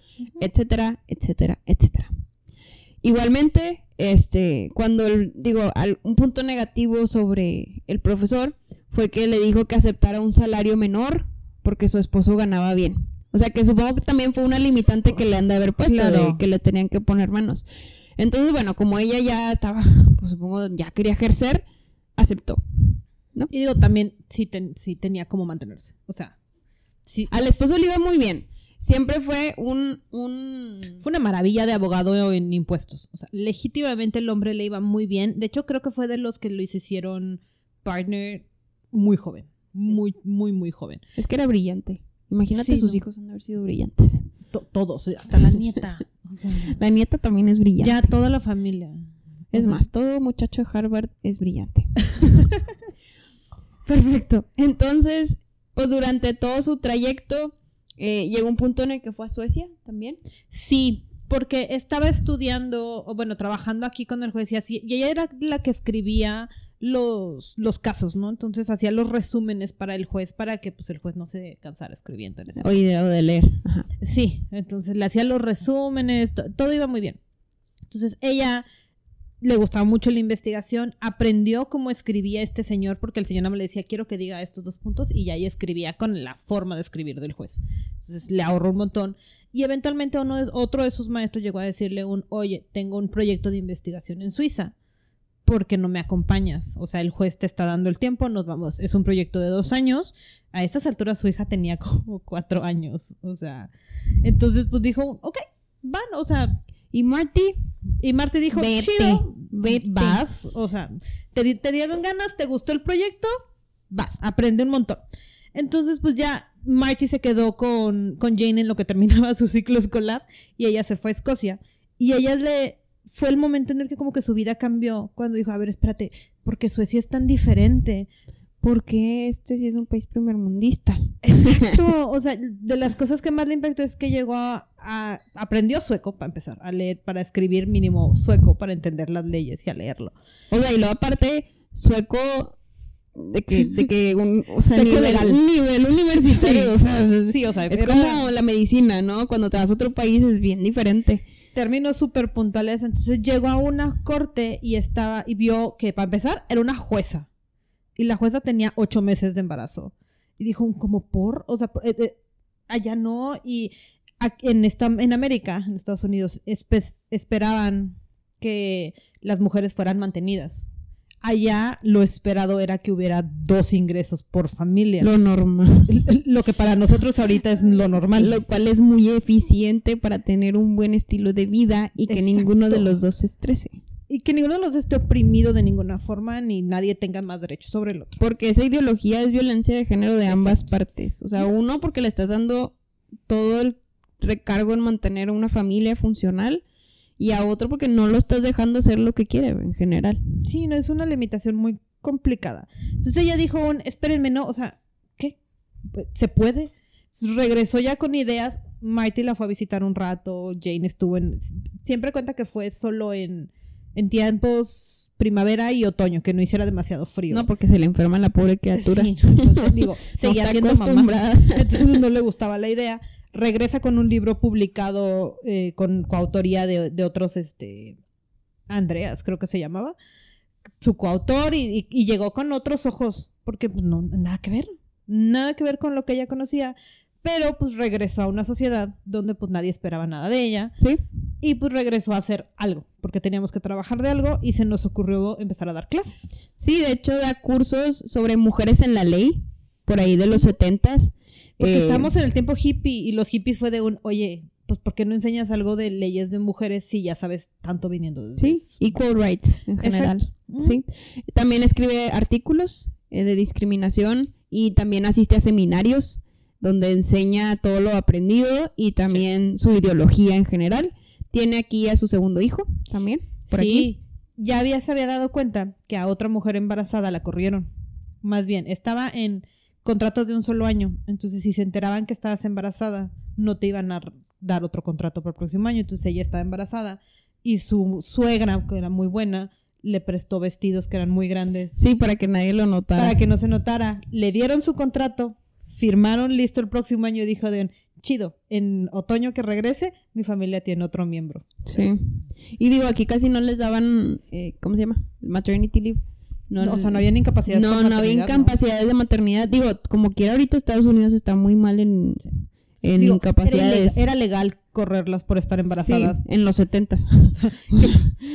etcétera, etcétera, etcétera. Igualmente, este, cuando el- digo, al- un punto negativo sobre el profesor fue que le dijo que aceptara un salario menor porque su esposo ganaba bien. O sea que supongo que también fue una limitante que le han de haber puesto,
Claro.
de que le tenían que poner manos. Entonces, bueno, como ella ya estaba, pues supongo, ya quería ejercer, aceptó.
Y digo, también sí, ten- sí tenía cómo mantenerse. O sea, sí,
Al esposo le iba muy bien. Siempre fue un... un...
fue una maravilla de abogado en impuestos. O sea, legítimamente el hombre le iba muy bien. De hecho, creo que fue de los que lo hicieron partner muy joven. Muy, muy, muy joven.
Es que era brillante. Imagínate
Sí,
sus
no.
hijos han haber sido brillantes.
To- todos, hasta la nieta. O sea,
La nieta también es brillante.
ya toda la familia.
Es más, todo muchacho de Harvard es brillante. Perfecto. Entonces, pues durante todo su trayecto, eh, llegó un punto en el que fue a Suecia también.
Sí, porque estaba estudiando, o bueno, trabajando aquí con el juez y así, y ella era la que escribía los, los casos, ¿no? Entonces hacía los resúmenes para el juez para que pues el juez no se cansara escribiendo en ese
O de, o de leer. Ajá.
Sí, entonces le hacía los resúmenes, to- todo iba muy bien. Entonces ella le gustaba mucho la investigación, aprendió cómo escribía este señor, porque el señor le decía, quiero que diga estos dos puntos, y ya ella escribía con la forma de escribir del juez. Entonces le ahorró un montón. Y eventualmente otro de sus maestros llegó a decirle un, oye, tengo un proyecto de investigación en Suiza. porque no me acompañas? O sea, el juez te está dando el tiempo, nos vamos. Es un proyecto de dos años. A estas alturas su hija tenía como cuatro años. O sea, entonces pues dijo, ok, van, o sea,
Y Marty,
y Marte dijo,
Vete,
chido,
vete.
vas, o sea, te, te dieron ganas, te gustó el proyecto, vas, aprende un montón. Entonces, pues ya Marty se quedó con, con Jane en lo que terminaba su ciclo escolar y ella se fue a Escocia. Y ella le fue el momento en el que como que su vida cambió cuando dijo, a ver, espérate, porque Suecia es tan diferente.
Porque este sí es un país primermundista.
Exacto, o sea, de las cosas que más le impactó es que llegó a, a- aprendió sueco para empezar, a leer, para escribir mínimo sueco, para entender las leyes y a leerlo.
O sea, y luego aparte, sueco de que, de que un, o sea,
Sueco
nivel,
legal.
nivel universitario,
Sí.
o sea,
Sí, o sea,
es como la medicina, ¿no? Cuando te vas a otro país es bien diferente.
términos súper puntuales. Entonces llegó a una corte y estaba, y vio que para empezar era una jueza. Y la jueza tenía ocho meses de embarazo. Y dijo, como por, o sea, por- eh, eh, allá no. Y en, esta, en América, en Estados Unidos, espe- esperaban que las mujeres fueran mantenidas. Allá lo esperado era que hubiera dos ingresos por familia. Lo,
normal.
lo que para nosotros ahorita es lo normal.
Lo cual es muy eficiente para tener un buen estilo de vida y que ninguno de los dos se estrese.
Y que ninguno de los esté oprimido de ninguna forma ni nadie tenga más derechos sobre el otro.
Porque esa ideología es violencia de género de ambas
Exacto.
partes. O sea, uno porque le estás dando todo el recargo en mantener una familia funcional y a otro porque no lo estás dejando hacer lo que quiere en general.
Sí, no es una limitación muy complicada. Entonces ella dijo, un, espérenme, no, o sea, ¿qué? ¿Se puede? Regresó ya con ideas. Mighty la fue a visitar un rato. Jane estuvo en. Siempre cuenta que fue solo en, en tiempos primavera y otoño, que no hiciera demasiado frío.
No, porque se le enferma la pobre criatura.
Sí, entonces, digo,
No
seguía
está
siendo mamá. Entonces no le gustaba la idea. Regresa con un libro publicado eh, con coautoría de, de otros, este, Andreas, creo que se llamaba, su coautor y, y- y llegó con otros ojos, porque pues, no, nada que ver, nada que ver con lo que ella conocía, pero pues regresó a una sociedad donde pues nadie esperaba nada de ella
Sí.
y pues regresó a hacer algo, porque teníamos que trabajar de algo y se nos ocurrió empezar a dar clases.
Sí, de hecho da cursos sobre mujeres en la ley, por ahí de los setentas.
Porque
Eh,
estamos en el tiempo hippie y los hippies fue de un, oye, pues ¿por qué no enseñas algo de leyes de mujeres si ya sabes tanto viniendo de
Sí, equal rights en general.
Exacto.
Sí. También escribe artículos eh, de discriminación y también asiste a seminarios donde enseña todo lo aprendido y también su ideología en general. Tiene aquí a su segundo hijo también. Por
sí,
aquí.
ya había, se había dado cuenta que a otra mujer embarazada la corrieron. Más bien, estaba en contratos de un solo año. Entonces, si se enteraban que estabas embarazada, no te iban a dar otro contrato para el próximo año. Entonces, ella estaba embarazada y su suegra, que era muy buena, le prestó vestidos que eran muy grandes
Sí, para que nadie lo notara.
para que no se notara. Le dieron su contrato, firmaron listo el próximo año y dijo de un, chido, en otoño que regrese, mi familia tiene otro miembro.
Sí. Y digo, aquí casi no les daban, eh, ¿cómo se llama? Maternity leave.
No, o sea, no había incapacidad.
No, no había incapacidades de maternidad. Digo, como quiera ahorita Estados Unidos está muy mal en, en incapacidades.
ilegal, era legal correrlas por estar embarazadas.
Sí, en los setentas.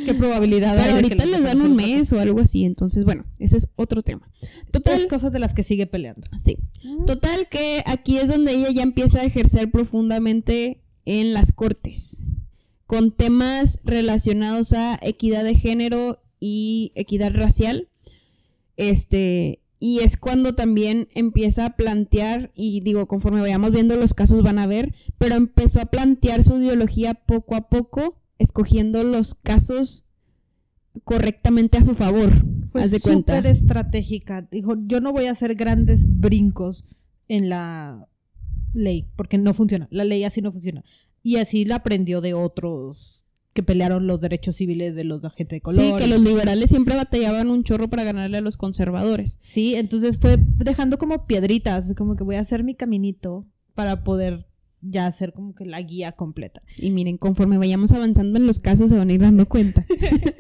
¿Qué probabilidad hay
Pero
de que
ahorita les dan un mes o algo así, entonces bueno, ese es otro tema. Total,
Es cosas de las que sigue peleando.
sí. Total que aquí es donde ella ya empieza a ejercer profundamente en las cortes, con temas relacionados a equidad de género y equidad racial. Este, y es cuando también empieza a plantear, y digo, conforme vayamos viendo los casos van a ver, pero empezó a plantear su ideología poco a poco, escogiendo los casos correctamente a su favor.
Fue
haz de cuenta.
súper estratégica. Dijo, yo no voy a hacer grandes brincos en la ley, porque no funciona. La ley así no funciona. Y así la aprendió de otros que pelearon los derechos civiles de los de gente de color.
Sí, que los liberales siempre batallaban un chorro para ganarle a los conservadores.
Sí, entonces fue dejando como piedritas, como que voy a hacer mi caminito para poder ya hacer como que la guía completa.
Y miren, conforme vayamos avanzando en los casos se van a ir dando cuenta.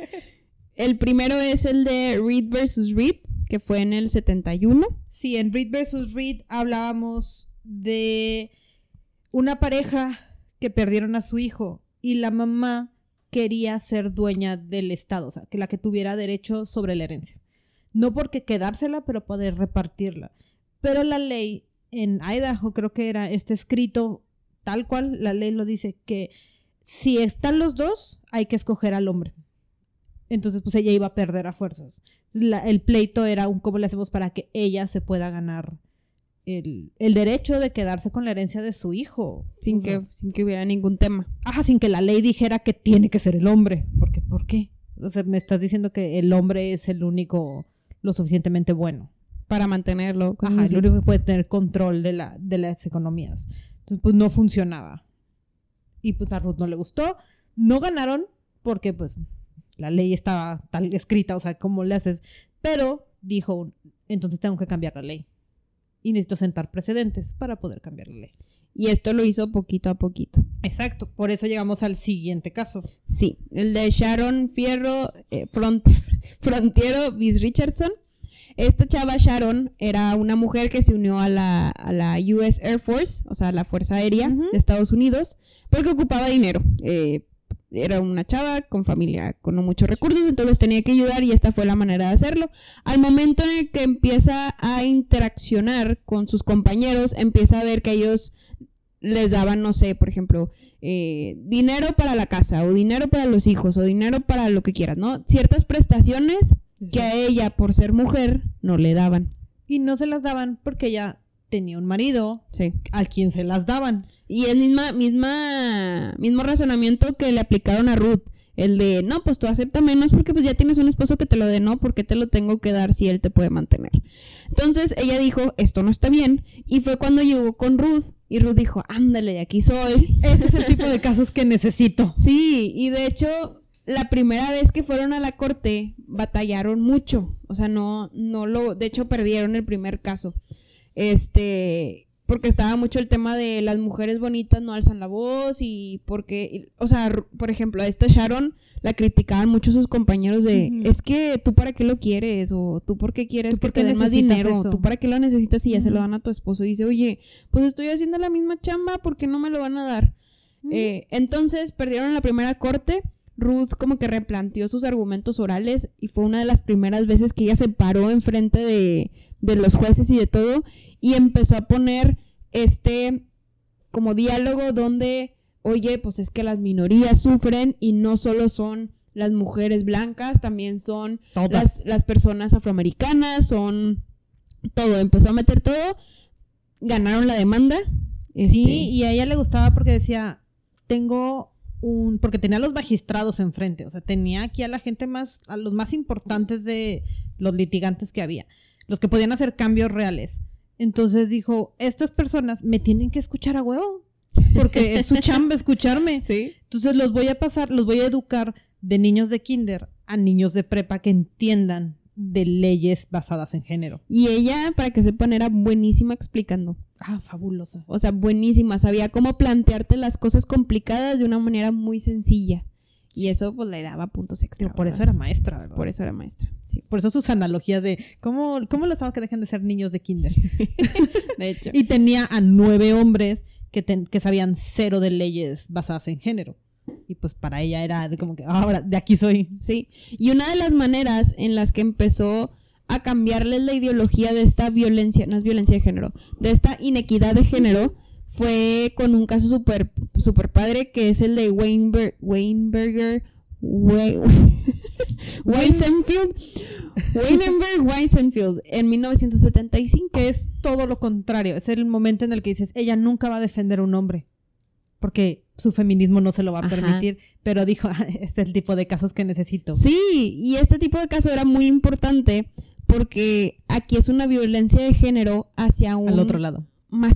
el primero es el de Reed versus Reed, que fue en el 71.
Sí, en Reed versus Reed hablábamos de una pareja que perdieron a su hijo y la mamá quería ser dueña del Estado, o sea, que la que tuviera derecho sobre la herencia. No porque quedársela, pero poder repartirla. Pero la ley en Idaho creo que era este escrito tal cual, la ley lo dice, que si están los dos, hay que escoger al hombre. Entonces, pues ella iba a perder a fuerzas. El pleito era un cómo le hacemos para que ella se pueda ganar el, el derecho de quedarse con la herencia de su hijo.
Sin
O sea,
que, sin que hubiera ningún tema.
Ajá, sin que la ley dijera que tiene que ser el hombre. Porque, ¿por qué? O sea, me estás diciendo que el hombre es el único lo suficientemente bueno.
Para mantenerlo.
Ajá,
así.
el único que puede tener control de, la, de las economías. Entonces, pues no funcionaba. Y pues a Ruth no le gustó. No ganaron porque pues la ley estaba tal escrita, o sea, ¿cómo le haces? Pero dijo, entonces tengo que cambiar la ley. Y necesito sentar precedentes para poder cambiar la ley.
Y esto lo hizo poquito a poquito.
Exacto, por eso llegamos al siguiente caso.
Sí, el de Sharon Fierro eh, Front- Frontiero Bis Richardson. Esta chava Sharon era una mujer que se unió a la, a la US Air Force, o sea, la Fuerza Aérea de Estados Unidos, porque ocupaba dinero. Eh, era una chava con familia con no muchos recursos, entonces tenía que ayudar y esta fue la manera de hacerlo. Al momento en el que empieza a interaccionar con sus compañeros, empieza a ver que ellos les daban, no sé, por ejemplo, eh, dinero para la casa, o dinero para los hijos, o dinero para lo que quieras, ¿no? Ciertas prestaciones que a ella, por ser mujer, no le daban.
Y no se las daban porque ella tenía un marido
Sí.
al quien se las daban.
Y el misma, misma, mismo razonamiento que le aplicaron a Ruth. El de, no, pues tú acepta menos porque pues ya tienes un esposo que te lo dé, no, porque te lo tengo que dar si él te puede mantener. Entonces ella dijo, esto no está bien. Y fue cuando llegó con Ruth y Ruth dijo, ándale, de aquí soy.
Este es el tipo de casos que necesito.
Sí, y de hecho, la primera vez que fueron a la corte, batallaron mucho. O sea, no, no lo, de hecho, perdieron el primer caso. Este, porque estaba mucho el tema de las mujeres bonitas no alzan la voz y porque, y- o sea, por ejemplo, a esta Sharon la criticaban mucho sus compañeros de, es que tú para qué lo quieres o tú por qué quieres
¿Tú
que te den más dinero,
eso?
tú para qué lo necesitas y ya se lo dan a tu esposo. Y dice, oye, pues estoy haciendo la misma chamba, ¿por qué no me lo van a dar? Eh, entonces perdieron la primera corte. Ruth como que replanteó sus argumentos orales y fue una de las primeras veces que ella se paró enfrente de, de los jueces y de todo y empezó a poner este como diálogo donde, oye, pues es que las minorías sufren y no solo son las mujeres blancas, también son las, las personas afroamericanas, son todo, empezó a meter todo, ganaron la demanda.
Sí,
este,
y a ella le gustaba porque decía, tengo un, porque tenía a los magistrados enfrente, o sea, tenía aquí a la gente más, a los más importantes de los litigantes que había, los que podían hacer cambios reales. Entonces dijo, estas personas me tienen que escuchar a huevo, porque es su chamba escucharme.
Sí.
Entonces los voy a pasar, los voy a educar de niños de kinder a niños de prepa que entiendan de leyes basadas en género.
Y ella, para que sepan, era buenísima explicando.
Ah, fabulosa.
O sea, buenísima. Sabía cómo plantearte las cosas complicadas de una manera muy sencilla. Y eso, pues, le daba puntos extra.
Por eso
¿verdad?
era maestra, ¿verdad?
Por eso era maestra. Sí.
Por eso sus analogías de cómo, cómo les hago que dejen de ser niños de kinder.
De hecho.
y tenía a nueve hombres que, ten- que sabían cero de leyes basadas en género. Y pues para ella era de como que, ahora, de aquí soy.
Sí. Y una de las maneras en las que empezó a cambiarles la ideología de esta violencia, no es violencia de género, de esta inequidad de género, fue con un caso súper super padre que es el de Weinberg, Weinberger, Wei- Weisenfield, Weinberg Weisenfield en 1975.
Que es todo lo contrario. Es el momento en el que dices, ella nunca va a defender a un hombre. Porque su feminismo no se lo va a
Ajá.
permitir. Pero dijo, "Ah, este es el tipo de casos que necesito.
Sí, y este tipo de caso era muy importante porque aquí es una violencia de género hacia un
Al otro lado.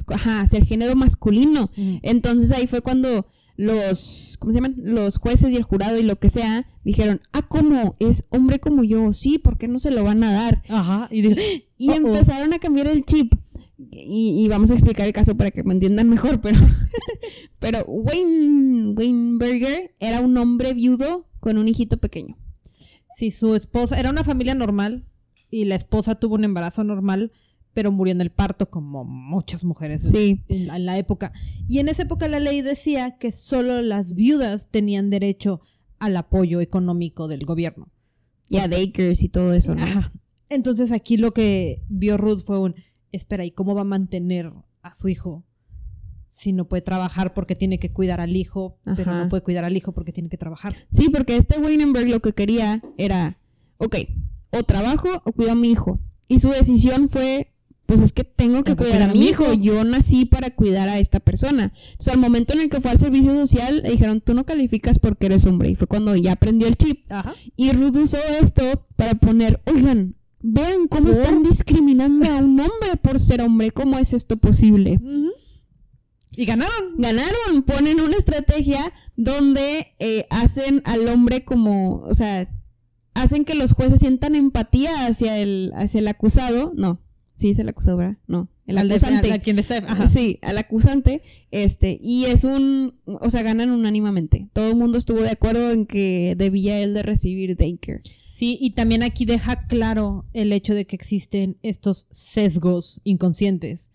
Ajá, hacia el género masculino. Entonces ahí fue cuando los, ¿cómo se llaman? Los jueces y el jurado y lo que sea dijeron, ah, ¿cómo? Es hombre como yo, sí, ¿por qué no se lo van a dar?
Ajá. Y
Y empezaron a cambiar el chip. Y, y vamos a explicar el caso para que me entiendan mejor, pero, pero Wayne, Weinberger era un hombre viudo con un hijito pequeño.
Sí, su esposa, era una familia normal y la esposa tuvo un embarazo normal, pero murió en el parto como muchas mujeres
Sí.
en, la, en la época. Y en esa época la ley decía que solo las viudas tenían derecho al apoyo económico del gobierno.
Y a Dakers y todo eso, ¿no?
Ajá. Entonces aquí lo que vio Ruth fue un, espera, ¿y cómo va a mantener a su hijo si no puede trabajar porque tiene que cuidar al hijo, pero no puede cuidar al hijo porque tiene que trabajar?
Sí, porque este Weinberg lo que quería era, ok, o trabajo o cuido a mi hijo. Y su decisión fue, pues es que tengo que
Tengo
cuidar a mi hijo. Yo nací para cuidar a esta persona. O sea, al momento en el que fue al servicio social, le dijeron, tú no calificas porque eres hombre. Y fue cuando ya aprendió el chip.
Ajá.
Y Ruth usó esto para poner, oigan, vean cómo están discriminando a un hombre por ser hombre. ¿Cómo es esto posible?
Y ganaron.
ganaron, ponen una estrategia donde eh, hacen al hombre como, o sea, hacen que los jueces sientan empatía hacia el, hacia el acusado, no, sí es el acusado, ¿verdad? No, el
Al de-
acusante.
a- quien está- ajá.
Sí, al acusante, este, y es un, o sea, ganan unánimamente. Todo el mundo estuvo de acuerdo en que debía él de recibir daycare.
Sí, y también aquí deja claro el hecho de que existen estos sesgos inconscientes,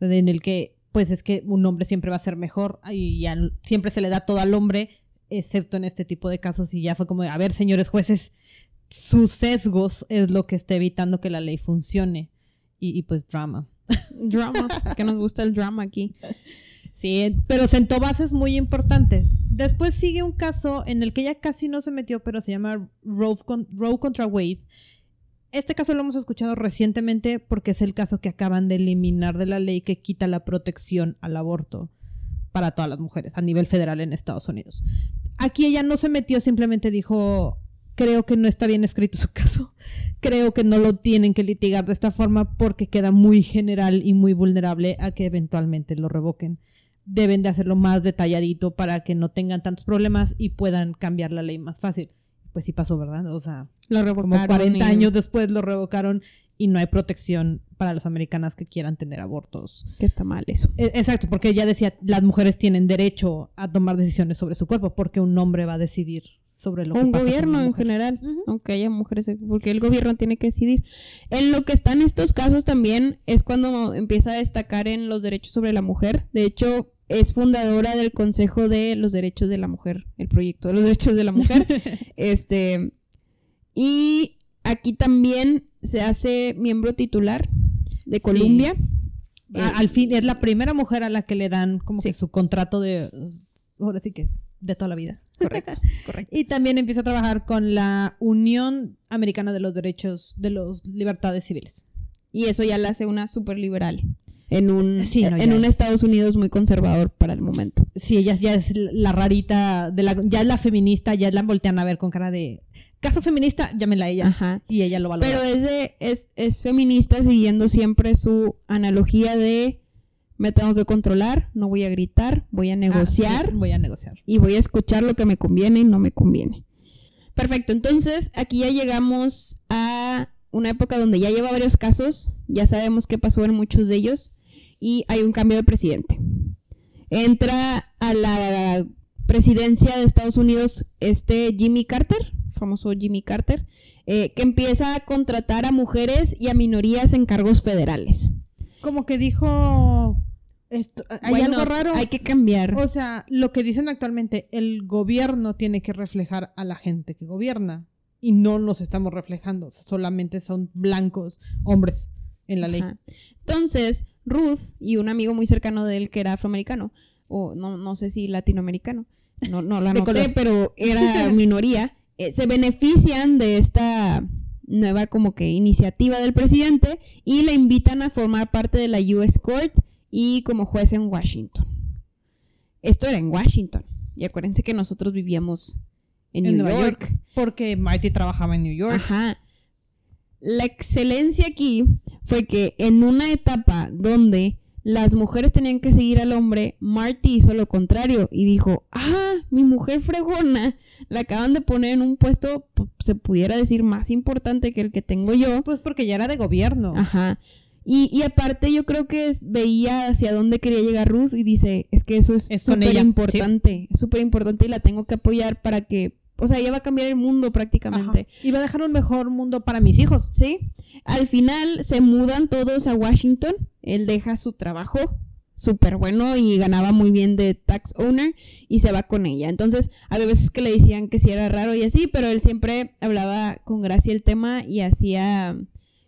en el que, pues es que un hombre siempre va a ser mejor y siempre se le da todo al hombre, excepto en este tipo de casos, y ya fue como, de, a ver, señores jueces, sus sesgos es lo que está evitando que la ley funcione. Y, y pues drama.
Drama, que nos gusta el drama aquí.
Sí, pero sentó bases muy importantes. Después sigue un caso en el que ella casi no se metió, pero se llama Roe, con- Roe contra Wade. Este caso lo hemos escuchado recientemente porque es el caso que acaban de eliminar de la ley que quita la protección al aborto para todas las mujeres a nivel federal en Estados Unidos. Aquí ella no se metió, simplemente dijo, creo que no está bien escrito su caso. Creo que no lo tienen que litigar de esta forma porque queda muy general y muy vulnerable a que eventualmente lo revoquen deben de hacerlo más detalladito para que no tengan tantos problemas y puedan cambiar la ley más fácil. Pues sí pasó, ¿verdad? O sea,
Lo
como
revocaron
40
y-
años después lo revocaron y no hay protección para las americanas que quieran tener abortos.
Que está mal eso.
E- Exacto, porque ella decía, las mujeres tienen derecho a tomar decisiones sobre su cuerpo porque un hombre va a decidir sobre lo que
un gobierno en general, aunque haya mujeres, porque el gobierno tiene que decidir. En lo que están estos casos también es cuando empieza a destacar en los derechos sobre la mujer. De hecho, es fundadora del Consejo de los Derechos de la Mujer, el proyecto de los derechos de la mujer. este y aquí también se hace miembro titular de Columbia.
A-
Eh,
Al fin, es la primera mujer a la que le dan como
Sí.
que su contrato de, ahora sí que es, de toda la vida.
Correcto, correcto.
Y también empieza a trabajar con la Unión Americana de los Derechos de las Libertades Civiles.
Y eso ya la hace una super liberal en un
Sí, no,
en un
es.
Estados Unidos muy conservador para el momento.
Sí, ella ya es la rarita, de la, ya es la feminista, ya la voltean a ver con cara de caso feminista, llámela a ella.
Ajá.
Y ella lo valora.
Pero es, de- es, es feminista siguiendo siempre su analogía de me tengo que controlar, no voy a gritar, voy a
Ah,
negociar
sí, voy a negociar.
y voy a escuchar lo que me conviene y no me conviene. Perfecto, entonces aquí ya llegamos a una época donde ya lleva varios casos, ya sabemos qué pasó en muchos de ellos y hay un cambio de presidente. Entra a la presidencia de Estados Unidos este Jimmy Carter, famoso Jimmy Carter, eh, que empieza a contratar a mujeres y a minorías en cargos federales.
Como que dijo Esto, hay algo raro.
Hay que cambiar.
O sea, lo que dicen actualmente, el gobierno tiene que reflejar a la gente que gobierna. Y no nos estamos reflejando. o sea, solamente son blancos hombres en la ley.
Ajá. Entonces, Ruth y un amigo muy cercano de él que era afroamericano, o no, no sé si latinoamericano, no, no lo anoté, pero era minoría, eh, se benefician de esta nueva como que iniciativa del presidente y le invitan a formar parte de la US Court y como juez en Washington. Esto era en Washington. Y acuérdense que nosotros vivíamos en,
En
New
Nueva
York.
York. Porque Marty trabajaba en New York.
Ajá. La excelencia aquí fue que en una etapa donde las mujeres tenían que seguir al hombre, Marty hizo lo contrario y dijo, ah, mi mujer fregona, la acaban de poner en un puesto, pu- se pudiera decir, más importante que el que tengo yo.
Pues porque ya era de gobierno.
Ajá. Y, y aparte yo creo que es- veía hacia dónde quería llegar Ruth y dice, es que eso es súper importante, es súper importante y la tengo que apoyar para que, o sea, ella va a cambiar el mundo
Ajá.
prácticamente.
Iba a dejar un mejor mundo para mis hijos.
Sí. Al final se mudan todos a Washington. Él deja su trabajo súper bueno y ganaba muy bien de tax owner y se va con ella. Entonces, había veces que le decían que sí era raro y así, pero él siempre hablaba con gracia el tema y hacía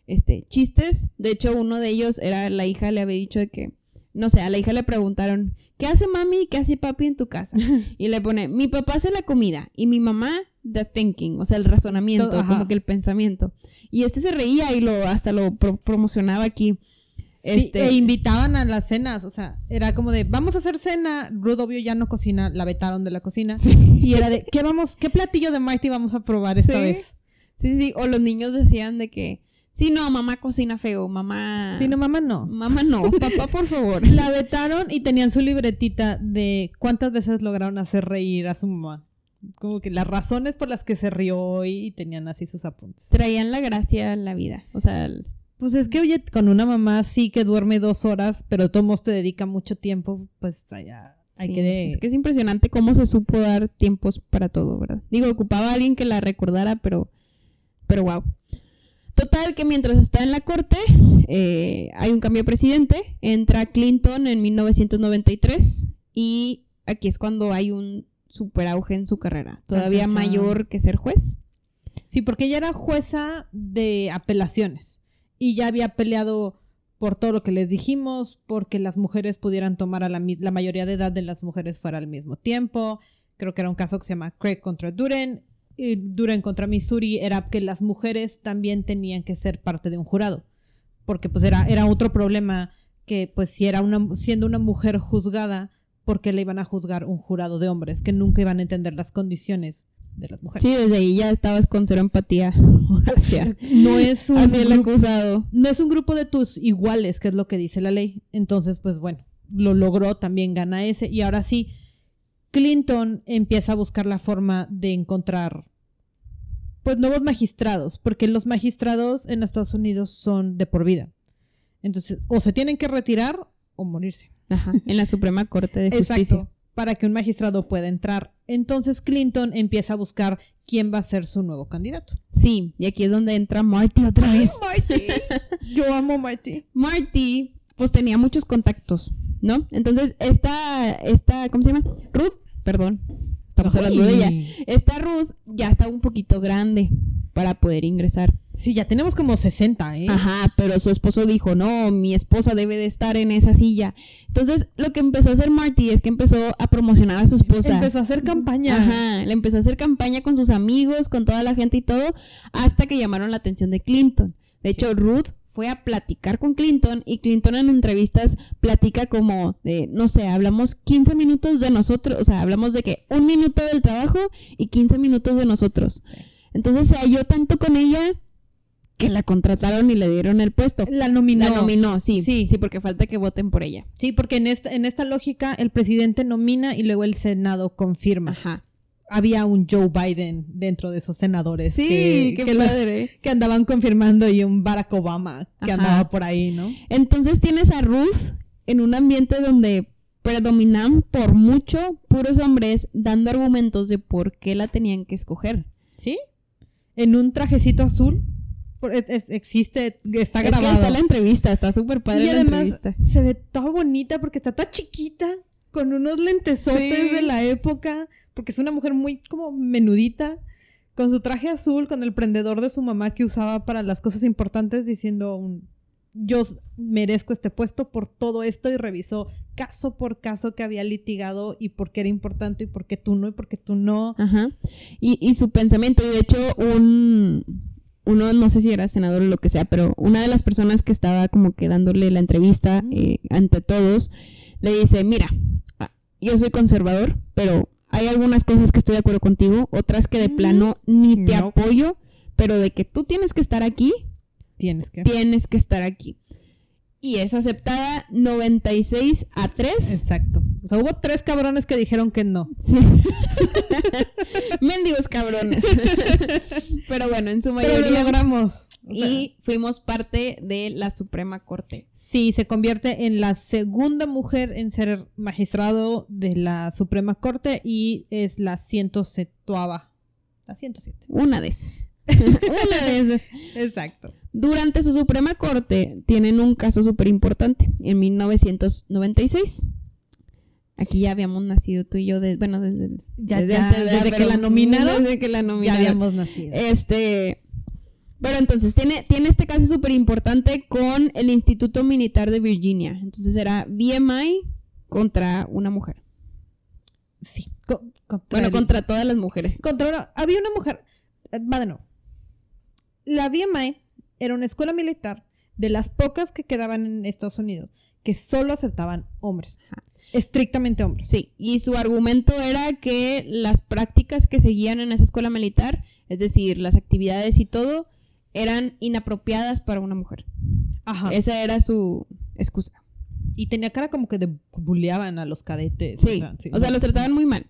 este chistes. De hecho, uno de ellos era la hija le había dicho de que no sé, a la hija le preguntaron, ¿qué hace mami y qué hace papi en tu casa? Y le pone, mi papá hace la comida y mi mamá the thinking, o sea, el razonamiento,
Todo,
como que el pensamiento. Y este se reía y lo hasta lo pro- promocionaba aquí.
Sí,
Este,
e invitaban a las cenas, o sea, era como de, vamos a hacer cena, Ruth obvio ya no cocina, la vetaron de la cocina, y era de, ¿qué vamos, qué platillo de Marty vamos a probar esta
Sí.
vez?
sí, sí, o los niños decían de que, sí, no, mamá cocina feo, mamá...
Sí, no, mamá, no.
Mamá no, papá, por favor.
La vetaron y tenían su libretita de cuántas veces lograron hacer reír a su mamá. Como que las razones por las que se rió y, y tenían así sus apuntes.
Traían la gracia en la vida, o sea, el-
Pues es que, oye, con una mamá sí que duerme dos horas, pero Tomos te dedica mucho tiempo, pues allá hay
sí,
que... de-
es que es impresionante cómo se supo dar tiempos para todo, ¿verdad? Digo, ocupaba a alguien que la recordara, pero, pero wow. Total, que mientras está en la corte, eh, hay un cambio de presidente, entra Clinton en 1993 y aquí es cuando hay un super auge en su carrera, todavía mayor que ser juez.
Sí, porque ella era jueza de apelaciones y ya había peleado por todo lo que les dijimos, porque las mujeres pudieran tomar a la, mi- la mayoría de edad de las mujeres fuera al mismo tiempo. Creo que era un caso que se llama Craig contra Duren. Y Duren contra Missouri era que las mujeres también tenían que ser parte de un jurado, porque pues era, era otro problema que pues si era una, siendo una mujer juzgada, ¿por qué le iban a juzgar un jurado de hombres que nunca iban a entender las condiciones de las mujeres?
Sí, desde ahí ya estabas con cero empatía hacia,
No es un
hacia el acusado.
no es un grupo de tus iguales, que es lo que dice la ley. Entonces, pues bueno, lo logró, también gana ese. Y ahora sí, Clinton empieza a buscar la forma de encontrar, pues, nuevos magistrados, porque los magistrados en Estados Unidos son de por vida. Entonces, o se tienen que retirar o morirse.
Ajá, en la Suprema Corte de Justicia.
Exacto. Para que un magistrado pueda entrar. Entonces Clinton empieza a buscar quién va a ser su nuevo candidato.
Sí, y aquí es donde entra Marty otra vez.
Marty. Yo amo a Marty.
Marty, pues tenía muchos contactos, ¿no? Entonces, esta, esta, ¿cómo se llama? Ruth, perdón, estamos hablando de ella. Esta Ruth ya está un poquito grande para poder ingresar.
Sí, ya tenemos como 60, ¿eh?
Ajá, pero su esposo dijo, no, mi esposa debe de estar en esa silla. Entonces, lo que empezó a hacer Marty es que empezó a promocionar a su esposa.
Empezó a hacer campaña.
Ajá, le empezó a hacer campaña con sus amigos, con toda la gente y todo, hasta que llamaron la atención de Clinton. De hecho, Ruth fue a platicar con Clinton y Clinton en entrevistas platica como de, no sé, hablamos 15 minutos de nosotros, o sea, hablamos de que un minuto del trabajo y 15 minutos de nosotros. Entonces se halló tanto con ella que la contrataron y le dieron el puesto.
La nominó.
La nominó, sí,
Sí.
sí. porque falta que voten por ella.
Sí, porque en esta, en esta lógica el presidente nomina y luego el Senado confirma.
Ajá.
Había un Joe Biden dentro de esos senadores.
Sí,
que,
qué
que lo-
padre.
que andaban confirmando y un Barack Obama que
Ajá.
andaba por ahí, ¿no?
Entonces tienes a Ruth en un ambiente donde predominan por mucho puros hombres dando argumentos de por qué la tenían que escoger.
¿Sí? En un trajecito azul es- es- existe, está
Es que
grabado.
está la entrevista, está súper padre
y
la
además
entrevista.
se ve toda bonita porque está toda chiquita, con unos lentesotes
Sí.
de la época, porque es una mujer muy como menudita, con su traje azul, con el prendedor de su mamá que usaba para las cosas importantes, diciendo un, yo merezco este puesto por todo esto y revisó caso por caso que había litigado y por qué era importante y por qué tú no y por qué tú no.
Ajá. Y, y su pensamiento, y de hecho, un uno, no sé si era senador o lo que sea, pero una de las personas que estaba como que dándole la entrevista eh, ante todos, le dice, mira, ah, yo soy conservador, pero hay algunas cosas que estoy de acuerdo contigo, otras que de
Mm,
plano ni te
no.
apoyo, pero de que tú tienes que estar aquí,
Tienes que.
tienes que estar aquí. Y es aceptada 96 a 3.
Exacto. O sea, hubo tres cabrones que dijeron que no.
Sí. Mendigos cabrones. Pero bueno, en su
Pero lo
mayoría.
logramos. O sea,
Y fuimos parte de la Suprema Corte.
Sí, se convierte en la segunda mujer en ser magistrado de la Suprema Corte y es la 107. La 107.
Una de esas. Una de esas.
Exacto.
Durante su Suprema Corte tienen un caso súper importante. En 1996. Aquí ya habíamos nacido tú y yo, de, bueno, desde,
Ya-
desde
ya,
antes,
desde que la nominaron,
Desde que la
Ya
nominaron.
habíamos nacido.
Este. Pero entonces, tiene, tiene este caso súper importante con el Instituto Militar de Virginia. Entonces era BMI contra una mujer.
sí. Co- contra
Bueno,
el-
contra todas las mujeres.
contra una- había una mujer. eh, Va de nuevo. La BMI era una escuela militar de las pocas que quedaban en Estados Unidos que solo aceptaban hombres.
Ajá.
Estrictamente hombres.
Sí, y su argumento era que las prácticas que seguían en esa escuela militar, es decir, las actividades y todo, eran inapropiadas para una mujer.
Ajá.
Esa era su excusa.
Y tenía cara como que de bulleaban a los cadetes.
Sí, o sea, los trataban muy mal.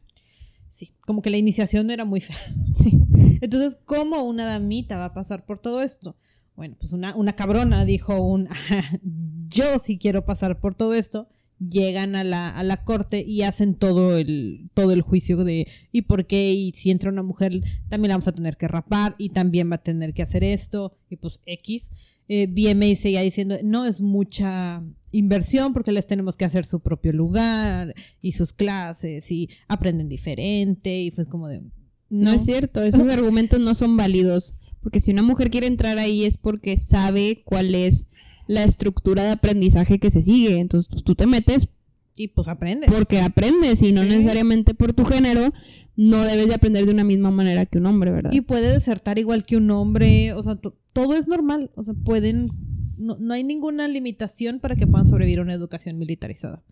Sí, como que la iniciación era muy fea.
Sí.
Entonces, ¿cómo una damita va a pasar por todo esto? Bueno, pues una, una cabrona dijo un, "Ajá, yo sí quiero pasar por todo esto. Llegan a la, a la corte y hacen todo el, todo el juicio de ¿y por qué? Y si entra una mujer, también la vamos a tener que rapar y también va a tener que hacer esto. Y pues X. Eh, BMA seguía diciendo, no es mucha inversión porque les tenemos que hacer su propio lugar y sus clases y aprenden diferente y fue como de...
No, es cierto, esos argumentos no son válidos. Porque si una mujer quiere entrar ahí es porque sabe cuál es la estructura de aprendizaje que se sigue. Entonces pues, tú te metes
Y pues aprende.
porque aprendes y no
Sí.
necesariamente por tu género. No debes de aprender de una misma manera que un hombre, ¿verdad?
Y puede desertar igual que un hombre, o sea, to- todo es normal, o sea, pueden, no, no hay ninguna limitación para que puedan sobrevivir a una educación militarizada.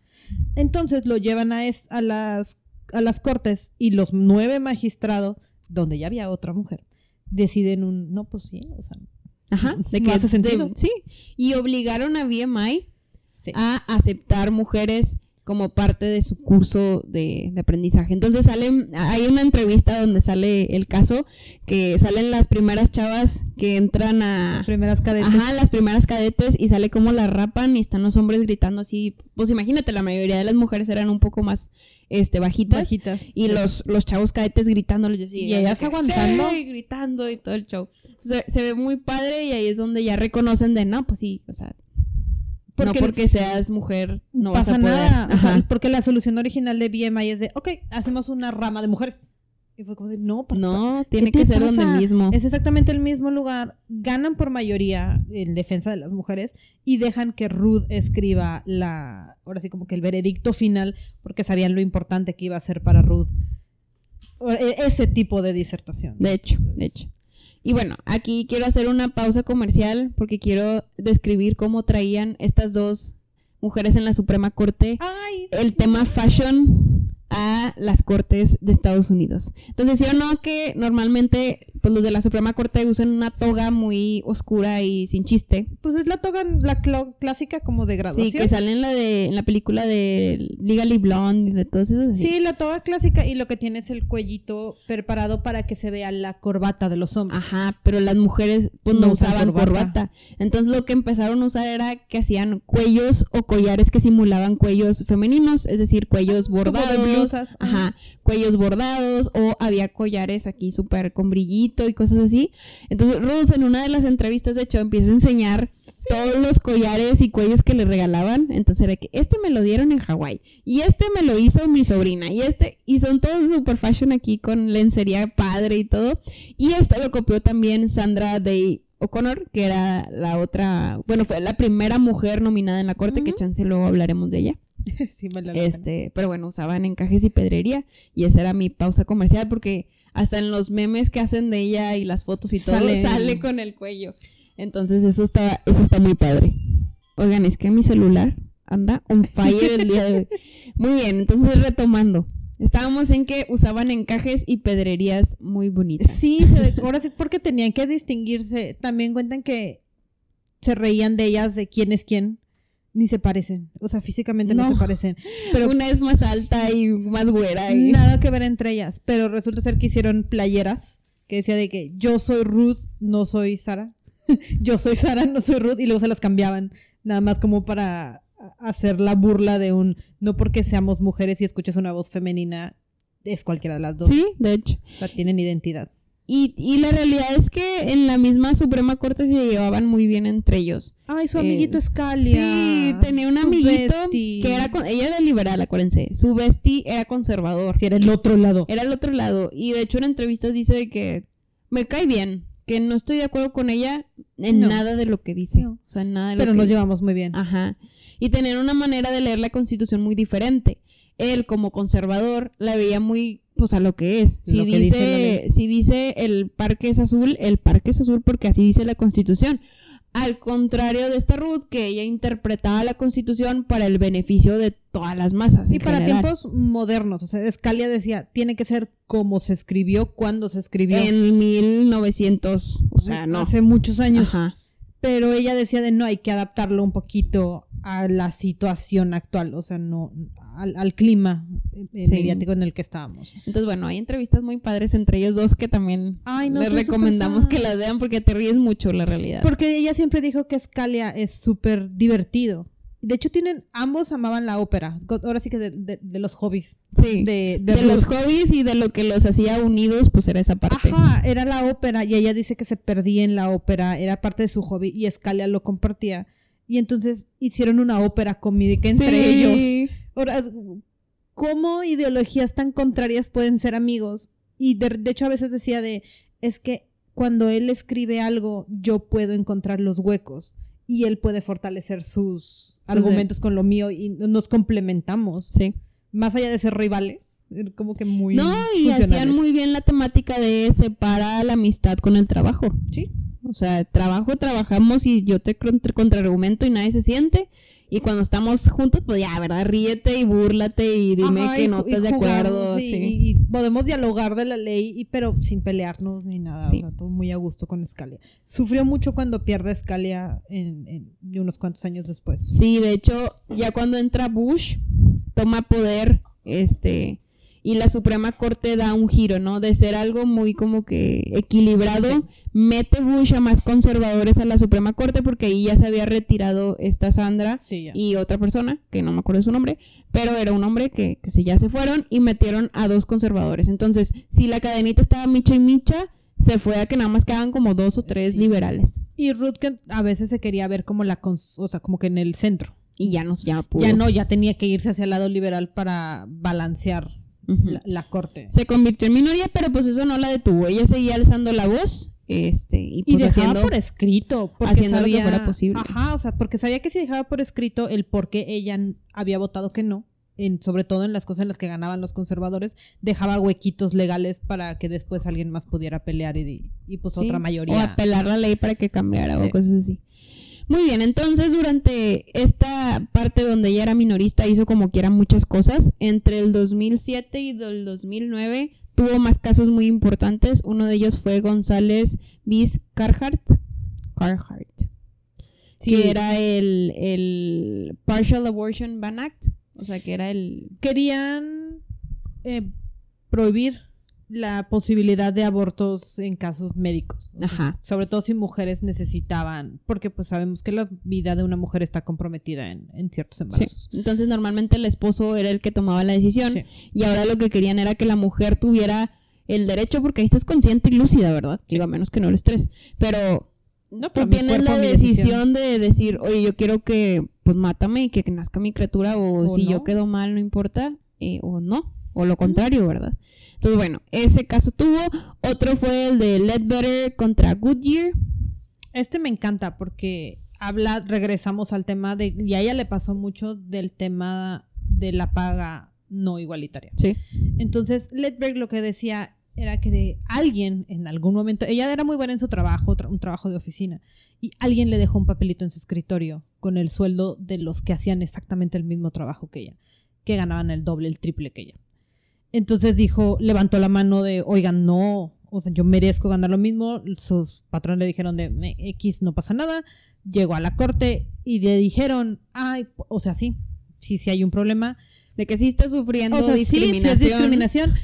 Entonces lo llevan a, es- a, las, a las cortes y los nueve magistrados, donde ya había otra mujer, deciden un, no, pues sí, o sea,
Ajá, de
No
que
hace sentido.
de- sí, y obligaron a BMI
sí.
a aceptar mujeres como parte de su curso de, de aprendizaje. Entonces salen, hay una entrevista donde sale el caso, que salen las primeras chavas que entran a...
Las primeras cadetes.
Ajá, las primeras cadetes y sale como la rapan y están los hombres gritando así. Pues imagínate, la mayoría de las mujeres eran un poco más este, bajitas.
bajitas.
Y
Sí.
los, los chavos cadetes gritándoles. Yo así,
Y ellas aguantando.
"Sí", gritando y todo el show. Se, se ve muy padre y ahí es donde ya reconocen de, no, pues sí, o sea,
Porque-
no porque seas mujer no vas
pasa
a poder.
nada, o sea, porque la solución original de BMI es de, ok, hacemos una rama de mujeres. Y fue como de, no, ¿para-
No, tiene que ser
pasa?
donde mismo.
Es exactamente el mismo lugar. Ganan por mayoría en defensa de las mujeres y dejan que Ruth escriba la, ahora sí como que el veredicto final, porque sabían lo importante que iba a ser para Ruth e- ese tipo de disertación.
De hecho, de hecho. Y bueno, aquí quiero hacer una pausa comercial porque quiero describir cómo traían estas dos mujeres en la Suprema Corte
Ay,
el tema fashion a las cortes de Estados Unidos. Entonces, sí o no que normalmente pues, los de la Suprema Corte usan una toga muy oscura y sin chiste.
pues es la toga, la clásica como de
Sí,
graduación.
que sale en la de en la película de Legally Blonde y de todos esos. así.
Sí, la toga clásica y lo que tiene es el cuellito preparado para que se vea la corbata de los hombres.
Ajá, pero las mujeres pues no, usaban corbata.
corbata.
Entonces lo que empezaron a usar era que hacían cuellos o collares que simulaban cuellos femeninos, es decir, cuellos
Ah, de
bordados. Ajá, cuellos bordados o había collares aquí súper con anillito y cosas así. Entonces Ruth en una de las entrevistas, de hecho, empieza a enseñar todos los collares y cuellos que le regalaban. Entonces era que este me lo dieron en Hawái y este me lo hizo mi sobrina y este, y son todos super fashion aquí con lencería padre y todo. Y esto lo copió también Sandra Day O'Connor, que era la otra, bueno, fue la primera mujer nominada en la corte, que chance luego hablaremos de ella.
sí, la pena.
Este, pero bueno, usaban encajes y pedrería y esa era mi pausa comercial porque hasta en los memes que hacen de ella y las fotos y todo
Sale-
sale con el cuello. Entonces eso está eso está muy padre. Oigan, es que mi celular anda on fire el día de hoy. Muy bien, entonces retomando. Estábamos en que usaban encajes y pedrerías muy bonitas.
Sí, se- ahora sí, porque tenían que distinguirse. También cuentan que se reían de ellas, de quién es quién. Ni se parecen. O sea, físicamente no,
No.
se parecen. Pero
Una es más alta y más güera. y-
nada que ver entre ellas. Pero resulta ser que hicieron playeras que decía de que yo soy Ruth, no soy Sara. yo soy Sara, no soy Ruth. Y luego se las cambiaban. Nada más como para hacer la burla de un no porque seamos mujeres y escuches una voz femenina es cualquiera de las dos.
Sí, de hecho.
O sea, tienen identidad.
Y, y la realidad es que en la misma Suprema Corte se llevaban muy bien entre ellos.
Ay, su
Eh,
amiguito Scalia.
Sí, tenía un
Su
amiguito
bestie.
que era con- ella era liberal, acuérdense. Su bestie era conservador.
Sí, era el otro lado.
Era el otro lado. Y de hecho en entrevistas dice de que me cae bien, que no estoy de acuerdo con ella en
No.
nada de lo que dice.
No.
O sea, en nada de lo
Pero
que
nos
dice.
llevamos muy bien.
Ajá. Y tenían una manera de leer la constitución muy diferente. Él, como conservador, la veía muy, pues, a lo que es. Si
dice
si dice el parque es azul, el parque es azul porque así dice la constitución. Al contrario de esta Ruth, que ella interpretaba la constitución para el beneficio de todas las masas.
Y para
general.
tiempos modernos, o sea, Scalia decía, tiene que ser como se escribió, cuando se escribió.
En 1900, o sea, no.
Hace muchos años.
Ajá.
Pero ella decía de no, hay que adaptarlo un poquito a la situación actual, o sea, no al, al clima eh,
Sí.
mediático en el que estábamos.
Entonces, bueno, hay entrevistas muy padres entre ellos dos que también
Ay, no,
les recomendamos que las vean porque te ríes mucho, la realidad.
Porque ella siempre dijo que Scalia es súper divertido. De hecho, tienen, ambos amaban la ópera. Ahora sí que de, de- de los hobbies.
Sí.
De,
los hobbies y de lo que los hacía unidos, pues era esa parte.
Ajá, era la ópera y ella dice que se perdía en la ópera, era parte de su hobby y Scalia lo compartía. Y entonces hicieron una ópera comédica entre
Sí.
ellos. Ahora, ¿cómo ideologías tan contrarias pueden ser amigos? Y de, de hecho a veces decía de, es que cuando él escribe algo, yo puedo encontrar los huecos y él puede fortalecer sus argumentos con lo mío y nos complementamos.
Sí.
Más allá de ser rivales, er, como que muy...
No, y hacían muy bien la temática de separar la amistad con el trabajo.
Sí.
O sea, trabajo, trabajamos y yo te contra- contraargumento y nadie se siente. Y cuando estamos juntos, pues ya, ¿verdad? Ríete y búrlate y dime
Ajá,
que
y
no estás de acuerdo.
y,
sí.
y- podemos dialogar de la ley, y, pero sin pelearnos ni nada.
Sí.
o sea, todo muy a gusto con Scalia. Sufrió mucho cuando pierde Scalia en, en- unos cuantos años después.
Sí, de hecho, ya cuando entra Bush, toma poder, este, y la Suprema Corte da un giro, ¿no? De ser algo muy como que equilibrado,
Sí.
mete Bush a más conservadores a la Suprema Corte porque ahí ya se había retirado esta Sandra
Sí,
y otra persona, que no me acuerdo su nombre, pero era un hombre que, que sí ya se fueron y metieron a dos conservadores. Entonces, si la cadenita estaba micha y micha, se fue a que nada más quedaban como dos o tres
Sí.
liberales.
Y Ruth que a veces se quería ver como la, cons- o sea, como que en el centro.
Y ya nos ya pudo.
Ya no, ya tenía que irse hacia el lado liberal para balancear La, la corte.
se convirtió en minoría, pero pues eso no la detuvo. Ella seguía alzando la voz, este, y
Y
pues
dejaba
haciendo...
por escrito. Porque
haciendo lo que fuera posible.
Ajá, o sea, porque sabía que si dejaba por escrito el por qué ella había votado que no, en, sobre todo en las cosas en las que ganaban los conservadores, dejaba huequitos legales para que después alguien más pudiera pelear y, y pues
Sí,
otra
O
mayoría.
apelar la ley para que cambiara
Sí.
o cosas así. Muy bien, entonces durante esta parte donde ella era minorista hizo como quiera muchas cosas. Entre el 2007 y el 2009 tuvo más casos muy importantes. Uno de ellos fue González Viz Carhart. Carhart.
Sí,
Que era el, el Partial Abortion Ban Act. O sea, que era el...
querían eh, prohibir la posibilidad de abortos en casos médicos.
Ajá.
Sobre todo si mujeres necesitaban, porque pues sabemos que la vida de una mujer está comprometida en, en ciertos
Sí.
embarazos.
Entonces normalmente el esposo era el que tomaba la decisión.
Sí.
Y ahora lo que querían era que la mujer tuviera el derecho porque ahí estás consciente y lúcida, ¿verdad? Digo, a menos que no lo estés. Pero
No,
tú tienes
cuerpo,
la decisión de decir, oye, yo quiero que, pues, mátame y que nazca mi criatura, o,
O
si
no.
yo quedo mal, no importa, eh, o no, o lo contrario, ¿verdad? Entonces, bueno, ese caso tuvo. Otro fue el de Ledbetter contra Goodyear.
Este me encanta porque habla, regresamos al tema de, y a ella le pasó mucho del tema de la paga no igualitaria.
Sí.
Entonces, Ledberg lo que decía era que de alguien en algún momento, ella era muy buena en su trabajo, tra- un trabajo de oficina, y alguien le dejó un papelito en su escritorio con el sueldo de los que hacían exactamente el mismo trabajo que ella, que ganaban el doble, el triple que ella. Entonces dijo, levantó la mano de, oigan, no, o sea, yo merezco ganar lo mismo. Sus patrones le dijeron de "Me- X no pasa nada. Llegó a la corte y le dijeron, ay, o sea, sí, sí, sí hay un problema.
De que sí está sufriendo
O sea, sí, sí
discriminación.
es discriminación,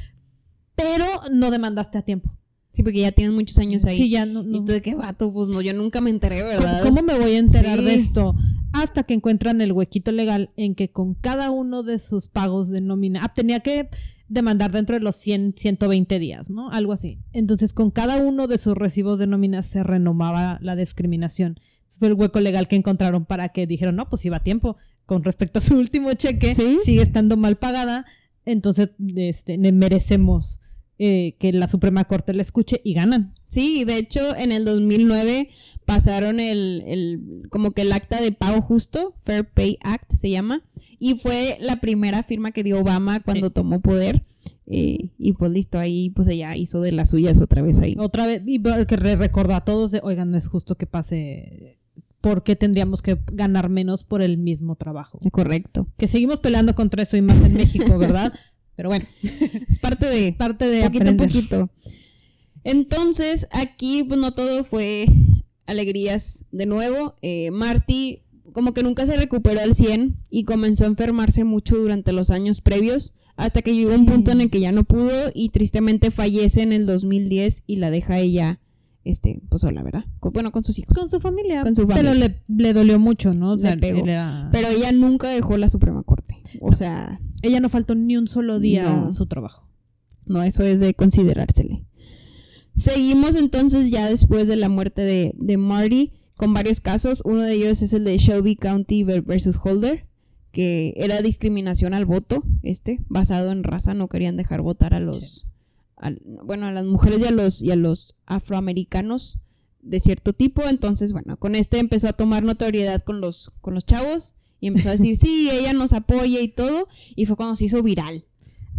pero no demandaste a tiempo.
Sí, porque ya tienen muchos años ahí.
Sí, ya no. no.
Y tú de qué vato, pues no, yo nunca me enteré,
¿Cómo,
¿verdad?
cómo me voy a enterar de
Sí.
esto? Hasta que encuentran el huequito legal en que con cada uno de sus pagos de nómina, ah, tenía que demandar dentro de los 100, 120 días, ¿no? Algo así. Entonces, con cada uno de sus recibos de nómina se renomaba la discriminación. Fue el hueco legal que encontraron para que dijeron, no, pues iba a tiempo. Con respecto a su último cheque,
Sí.
sigue estando mal pagada, entonces este, merecemos eh, que la Suprema Corte la escuche y ganan.
Sí, de hecho, en el 2009 pasaron el, el, como que el acta de pago justo, Fair Pay Act se llama, y fue la primera firma que dio Obama cuando
Sí.
tomó poder. eh, y pues listo, ahí pues ella hizo de las suyas otra vez ahí.
Otra vez, y que re- recordó a todos de, oigan, no es justo que pase, ¿por qué tendríamos que ganar menos por el mismo trabajo?
Correcto.
Que seguimos peleando contra eso y más en México, ¿verdad? Pero bueno,
Es parte de
parte de
poquito
aprender.
a poquito. Entonces, aquí pues, no todo fue alegrías de nuevo. Eh, Marty como que nunca se recuperó al 100 y comenzó a enfermarse mucho durante los años previos, hasta que llegó un
Sí.
punto en el que ya no pudo y tristemente fallece en el 2010 y la deja ella, este, pues sola, ¿verdad? Con- bueno, con sus hijos.
Con su familia.
Con su
Pero
familia.
le, le dolió mucho, ¿no? O sea,
Le pegó.
era-
Pero ella nunca dejó la Suprema Corte. O sea,
ella no faltó ni un solo día
No.
a su trabajo.
No, eso es de considerársele. Seguimos entonces ya después de la muerte de, de Marty con varios casos. Uno de ellos es el de Shelby County ver- versus Holder, que era discriminación al voto, este, basado en raza. No querían dejar votar a los,
Sí.
bueno, a las mujeres y a los, y a los afroamericanos de cierto tipo. Entonces, bueno, con este empezó a tomar notoriedad con los, con los chavos y empezó a decir, sí, ella nos apoya y todo. Y fue cuando se hizo viral.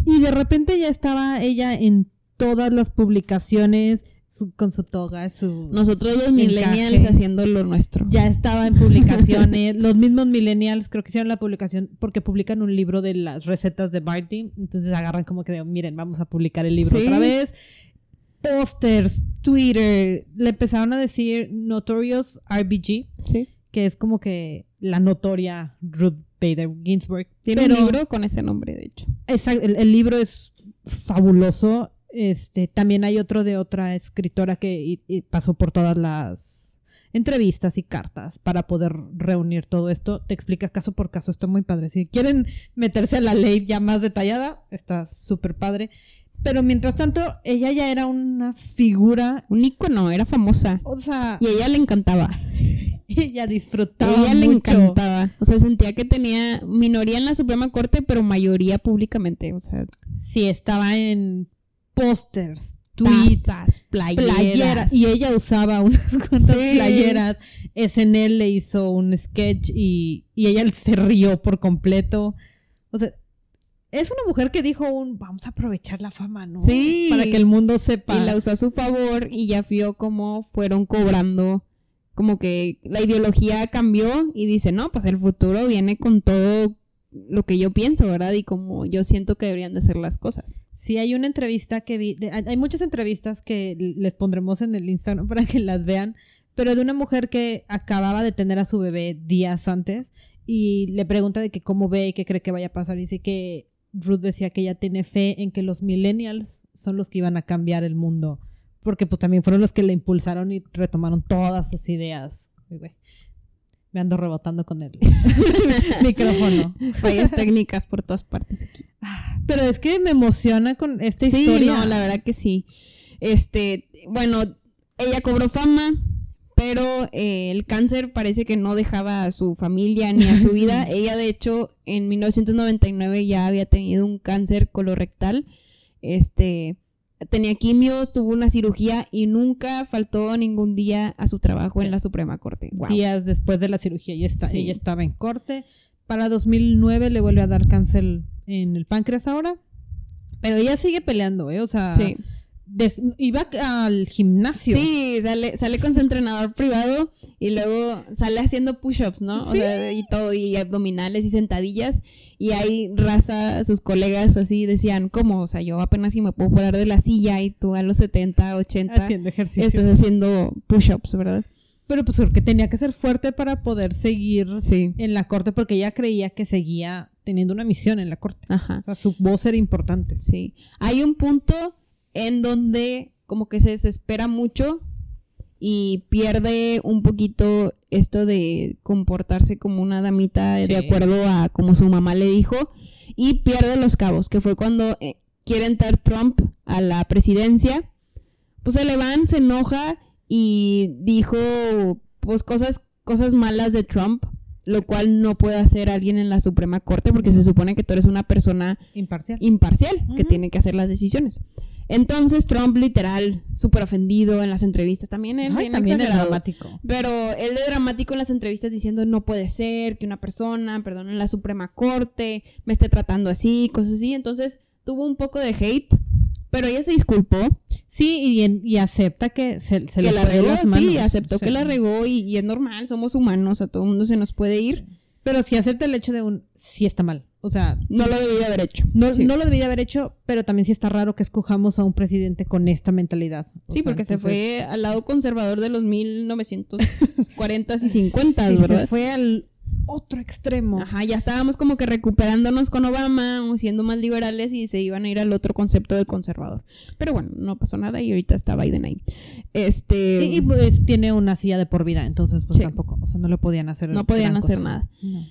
Y de repente ya estaba ella en todas las publicaciones su- con su toga, su...
Nosotros los
Encaje.
millennials haciendo lo nuestro.
ya estaba en publicaciones. Los mismos millennials creo que hicieron la publicación porque publican un libro de las recetas de Barty. Entonces agarran como que de, miren, vamos a publicar el libro
Sí.
otra vez. Pósters, Twitter, le empezaron a decir Notorious RBG,
Sí.
Que es como que la notoria Ruth Bader Ginsburg.
Tiene
Pero-
un libro con ese nombre, de hecho.
Exacto, el, el libro es fabuloso. Este, también hay otro de otra escritora que y- y pasó por todas las entrevistas y cartas para poder reunir todo esto. Te explica caso por caso, está muy padre. Si quieren meterse a la ley ya más detallada, está súper padre. Pero mientras tanto, ella ya era una figura,
Un ícono, era famosa.
o sea,
Y a ella le encantaba.
ella disfrutaba
ella le
mucho.
encantaba. O sea, sentía que tenía minoría en la Suprema Corte, pero mayoría públicamente. O sea,
Sí, estaba en pósters, tweets,
tazas, playeras.
playeras. Y ella usaba unas cuantas
Sí.
playeras. SNL le hizo un sketch y, y ella se rió por completo. O sea, es una mujer que dijo un vamos a aprovechar la fama, ¿no?
Sí.
Para que el mundo sepa.
Y la usó a su favor y ya vio cómo fueron cobrando. Como que la ideología cambió y dice, no, pues el futuro viene con todo lo que yo pienso, ¿verdad? Y como yo siento que deberían de ser las cosas.
Sí, hay una entrevista que vi, de- hay muchas entrevistas que les pondremos en el Instagram para que las vean, pero de una mujer que acababa de tener a su bebé días antes y le pregunta de que cómo ve y qué cree que vaya a pasar. Dice que Ruth decía que ella tiene fe en que los millennials son los que iban a cambiar el mundo, porque pues también fueron los que le impulsaron y retomaron todas sus ideas. Güey. Me ando rebotando con el micrófono.
Fallas técnicas por todas partes aquí.
Pero es que me emociona con esta
Sí,
historia.
no, la verdad que sí. Este, bueno, ella cobró fama, pero eh, el cáncer parece que no dejaba a su familia ni a su vida. ella, de hecho, en 1999 ya había tenido un cáncer colorectal. Este, tenía quimios, tuvo una cirugía y nunca faltó ningún día a su trabajo en la Suprema Corte. Wow.
Días después de la cirugía, ella, está,
Sí.
ella estaba en corte. Para 2009 le vuelve a dar cáncer en el páncreas ahora. Pero ella sigue peleando, ¿eh? O sea,
Sí.
De- iba al gimnasio.
Sí, sale, sale con su entrenador privado y luego sale haciendo push-ups, ¿no? O
Sí.
sea, y todo, y abdominales y sentadillas. Y ahí raza, sus colegas así decían, ¿cómo? O sea, yo apenas si me puedo parar de la silla y tú a los 70, 80
Haciendo ejercicio.
estás haciendo push-ups, ¿verdad?
Pero pues porque tenía que ser fuerte para poder seguir
Sí.
en la corte porque ella creía que seguía teniendo una misión en la corte.
Ajá.
O sea, su voz era importante.
Sí. Hay un punto en donde como que se desespera mucho y pierde un poquito esto de comportarse como una damita
Sí.
de acuerdo a como su mamá le dijo y pierde los cabos, que fue cuando eh, quiere entrar Trump a la presidencia. Pues se le van, se enoja y dijo pues cosas cosas malas de Trump, lo cual no puede hacer alguien en la Suprema Corte porque se supone que tú eres una persona
Imparcial.
imparcial que tiene que hacer las decisiones. Entonces Trump literal, súper ofendido en las entrevistas, también él
Ay, también es dramático.
Pero él de dramático en las entrevistas diciendo no puede ser que una persona, perdón, en la Suprema Corte me esté tratando así, cosas así. Entonces tuvo un poco de hate, pero ella se disculpó,
Sí, y, en- y acepta que se, se
que
le
la regó,
las
sí,
manos.
aceptó
O sea,
que la regó y, y es normal, somos humanos, a todo mundo se nos puede ir.
Pero sí acepta el hecho de un sí está mal. O sea,
No lo debía haber hecho.
no,
Sí.
no lo debía de haber hecho, pero también sí está raro que escojamos a un presidente con esta mentalidad. O
Sí,
sea,
porque se fue al lado conservador de los 1940s y 50,
sí,
¿verdad?
Se fue al otro extremo.
Ajá, ya estábamos como que recuperándonos con Obama, siendo más liberales y se iban a ir al otro concepto de conservador. Pero bueno, no pasó nada y ahorita está Biden ahí. Este,
Y, y, pues tiene una silla de por vida, entonces pues
Sí.
tampoco, o sea, no le podían hacer
No podían hacer
cosa.
nada.
No.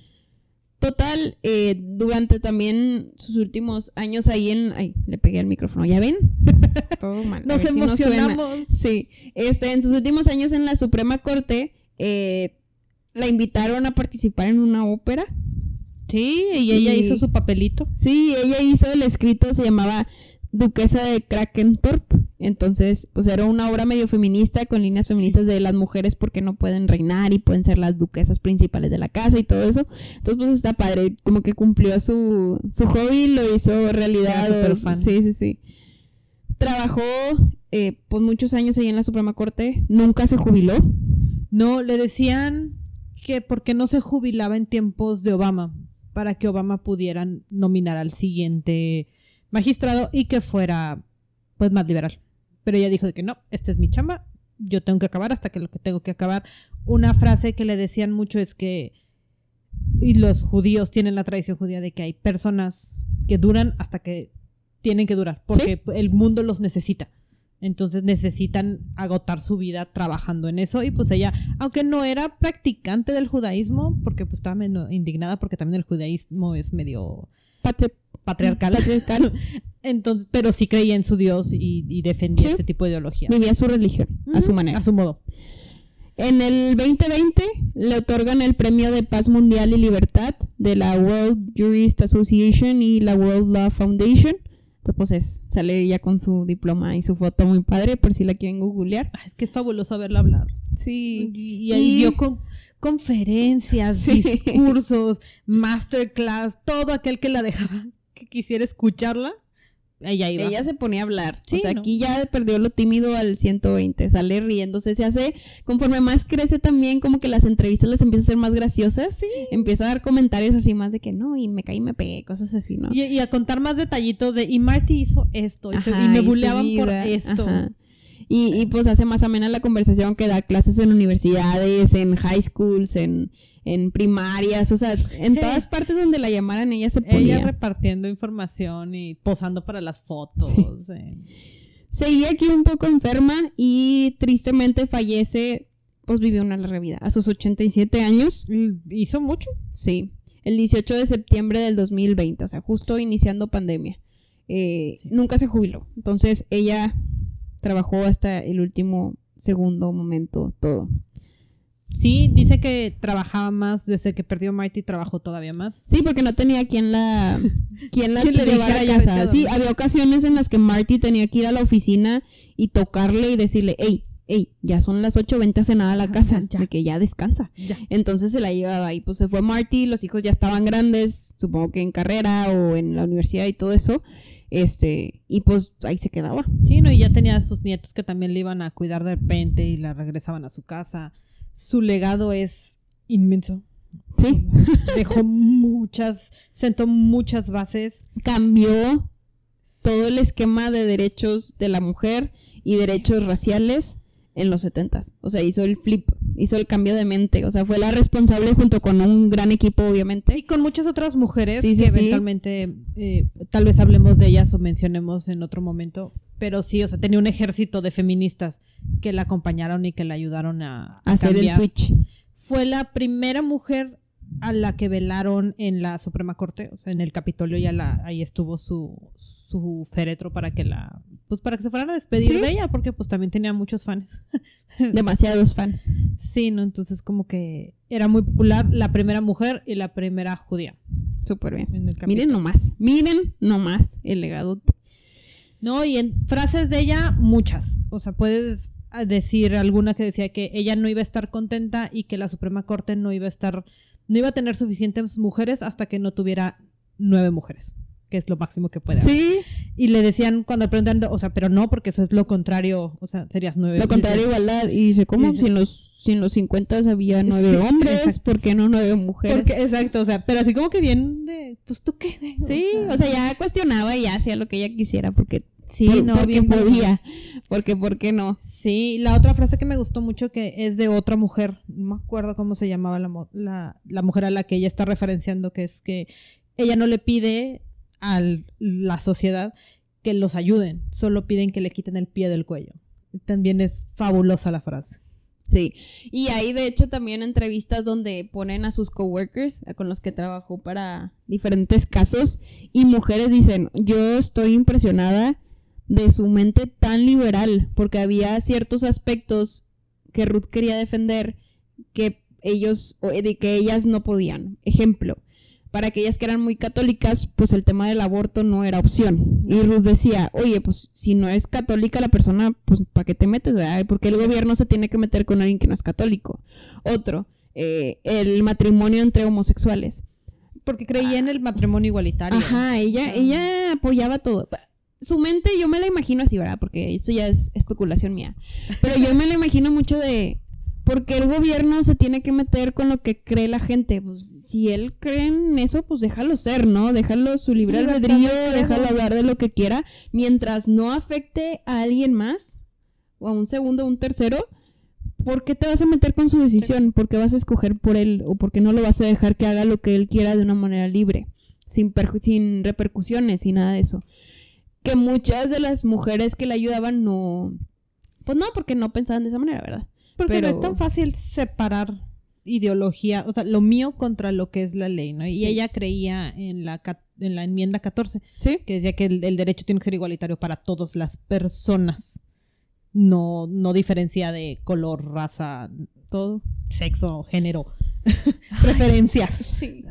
Total, eh, durante también sus últimos años ahí en... Ay, le pegué al micrófono, ¿ya ven? Todo mal.
Nos
si
emocionamos.
Sí, este, en sus últimos años en la Suprema Corte, eh, la invitaron a participar en una ópera.
Sí, y ella
Y-
hizo su papelito.
Sí, ella hizo el escrito, se llamaba Duquesa de Krakentorp. Entonces, pues era una obra medio feminista con líneas feministas de las mujeres porque no pueden reinar y pueden ser las duquesas principales de la casa y todo eso. Entonces, pues está padre, como que cumplió su, su hobby, lo hizo realidad. O-
fan.
Sí, sí, sí. Trabajó eh, pues muchos años ahí en la Suprema Corte, nunca se jubiló.
No, le decían que porque no se jubilaba en tiempos de Obama, para que Obama pudiera nominar al siguiente magistrado y que fuera pues más liberal. Pero ella dijo de que no, esta es mi chamba, yo tengo que acabar hasta que lo que tengo que acabar. Una frase que le decían mucho es que y los judíos tienen la tradición judía de que hay personas que duran hasta que tienen que durar, porque el mundo los necesita. Entonces necesitan agotar su vida trabajando en eso y pues ella, aunque no era practicante del judaísmo, porque pues estaba indignada porque también el judaísmo es medio
Patri-
patriarcal,
patriarcal.
entonces, pero sí creía en su Dios y, y defendía
Sí.
este tipo de ideología.
Vivía su religión a su manera.
A su modo.
En el 2020 le otorgan el Premio de Paz Mundial y Libertad de la World Jurist Association y la World Law Foundation. Entonces, pues es- sale ella con su diploma y su foto muy padre, por si la quieren googlear.
Ay, es que es fabuloso verla hablar.
Sí.
Y, y ahí
Y-
dio con- conferencias,
Sí.
discursos, masterclass, todo aquel que la dejaba, que quisiera escucharla, ella iba.
Ella se ponía a hablar.
Sí,
o sea,
¿no?
aquí ya perdió lo tímido al 120. Sale riéndose. Se hace, conforme más crece también, como que las entrevistas les empiezan a ser más graciosas.
Sí.
Empieza a dar comentarios así más de que no, y me caí y me pegué, cosas así, ¿no?
Y, y a contar más detallitos de, y Marty hizo esto, y, se- y me buleaban por esto.
ajá. Y, y, pues hace más amena la conversación que da clases en universidades, en high schools, en, en primarias, o sea, en todas partes donde la llamaran ella se ponía.
Ella repartiendo información y posando para las fotos.
Sí.
eh.
Seguía aquí un poco enferma y tristemente fallece, pues vivió una larga vida, a sus 87 años,
Y Hizo mucho.
sí, el 18 de septiembre del 2020, o sea, justo iniciando pandemia. eh,
Sí.
nunca se jubiló. Entonces ella trabajó hasta el último segundo momento todo.
Sí, dice que trabajaba más desde que perdió Marty, trabajó todavía más.
Sí, porque no tenía quien la, quien la
¿Quién le
llevara a
dijera, "Ya vete a
casa. Sí,
dormir"?
había ocasiones en las que Marty tenía que ir a la oficina y tocarle y decirle, hey, hey, ya son las 8, vente a cenar a la casa,
ya.
de que ya descansa.
Ya.
Entonces se la llevaba y pues se fue Marty, los hijos ya estaban grandes, supongo que en carrera o en la universidad y todo eso. Este, y pues ahí se quedaba.
Sí, no, y ya tenía a sus nietos que también le iban a cuidar de repente y la regresaban a su casa. Su legado es inmenso.
Sí,
Dejó muchas, sentó muchas bases.
cambió todo el esquema de derechos de la mujer y derechos raciales en los setentas. O sea, hizo el flip, hizo el cambio de mente. O sea, fue la responsable junto con un gran equipo,
Y
obviamente.
con muchas otras mujeres
Sí, sí,
que
sí.
eventualmente eh, tal vez hablemos de ellas o mencionemos en otro momento. Pero sí, o sea, tenía un ejército de feministas que la acompañaron y que la ayudaron a, a
Hacer el switch.
Fue la primera mujer a la que velaron en la Suprema Corte, o sea, en el Capitolio ya la, ahí estuvo su, su féretro para que la, pues para que se fueran a despedir
Sí.
de ella, porque pues también tenía muchos fans.
Demasiados fans.
Sí, ¿no? Entonces como que era muy popular la primera mujer y la primera judía
Súper bien. Miren nomás, miren nomás el legado.
No, y en frases de ella, muchas. O sea, puedes ah, decir alguna que decía que ella no iba a estar contenta y que la Suprema Corte no iba a estar, no iba a tener suficientes mujeres hasta que no tuviera nueve mujeres, que es lo máximo que puede haber.
Sí,
Y le decían cuando preguntan, o sea, pero no, porque eso es lo contrario, o sea, serías nueve.
lo contrario igualdad. Y dice, ¿cómo? Si en los, si en los 50 había nueve
Sí,
hombres,
exacto.
¿por qué no nueve mujeres?
Porque, exacto, o sea, pero así como que bien de, pues tú qué. güey?
Sí, o sea, ya cuestionaba y ya hacía lo que ella quisiera porque,
sí,
por-
no,
porque
bien
podía. Porque, ¿por qué no?
Sí, la otra frase que me gustó mucho que es de otra mujer, no me acuerdo cómo se llamaba la, la, la mujer a la que ella está referenciando, que es que ella no le pide a la sociedad que los ayuden, solo piden que le quiten el pie del cuello. También es fabulosa la frase.
Sí, y hay de hecho también entrevistas donde ponen a sus coworkers con los que trabajó para diferentes casos y mujeres dicen, yo estoy impresionada de su mente tan liberal porque había ciertos aspectos que Ruth quería defender que ellos de que ellas no podían. Ejemplo, para aquellas que eran muy católicas, pues el tema del aborto no era opción. Y Ruth decía, oye, pues si no es católica la persona, pues ¿para qué te metes? ¿verdad? Porque el gobierno se tiene que meter con alguien que no es católico. Otro, eh, el matrimonio entre homosexuales.
Porque creía en el matrimonio igualitario.
Ajá, ella,
Ah.
ella apoyaba todo. Su mente yo me la imagino así, ¿verdad? Porque eso ya es especulación mía. Pero yo me la imagino mucho de por qué el gobierno se tiene que meter con lo que cree la gente. Pues si él cree en eso, pues déjalo ser, ¿no? Déjalo su libre albedrío, déjalo hablar de lo que quiera, mientras no afecte a alguien más, o a un segundo o un tercero. ¿Por qué te vas a meter con su decisión? ¿Por qué vas a escoger por él? ¿O por qué no lo vas a dejar que haga lo que él quiera de una manera libre? Sin, perju- sin repercusiones, sin nada de eso. Que muchas de las mujeres que le ayudaban no... Pues no, porque no pensaban de esa manera, ¿verdad?
Porque no es tan fácil separar ideología, o sea, lo mío contra lo que es la ley, ¿no? Y
Sí.
ella creía en la, en la enmienda 14,
Sí.
que decía que el, el derecho tiene que ser igualitario para todas las personas. No, no diferencia de color, raza,
Todo.
sexo, género, preferencias.
Sí.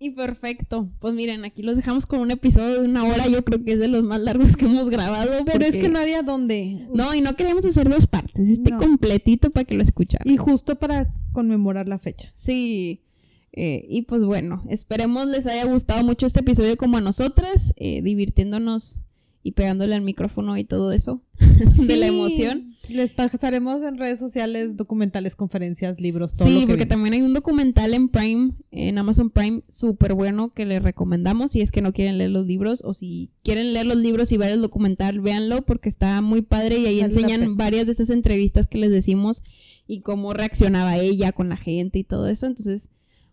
Y perfecto. Pues miren, aquí los dejamos con un episodio de una hora. Yo creo que es de los más largos que hemos grabado.
Pero es que no había dónde.
No, y no queremos hacer dos partes. Este
No.
completito para que lo escuchen.
Y justo para conmemorar la fecha.
Sí. eh, y pues bueno, esperemos les haya gustado mucho este episodio como a nosotras, eh, divirtiéndonos y pegándole al micrófono y todo eso de la emoción.
Les pasaremos en redes sociales documentales, conferencias, libros, todo
Sí,
lo que
porque
vimos.
también hay un documental en Prime, en Amazon Prime, súper bueno que les recomendamos si es que no quieren leer los libros o si quieren leer los libros y ver el documental, véanlo porque está muy padre y ahí enseñan varias de esas entrevistas que les decimos y cómo reaccionaba ella con la gente y todo eso. Entonces,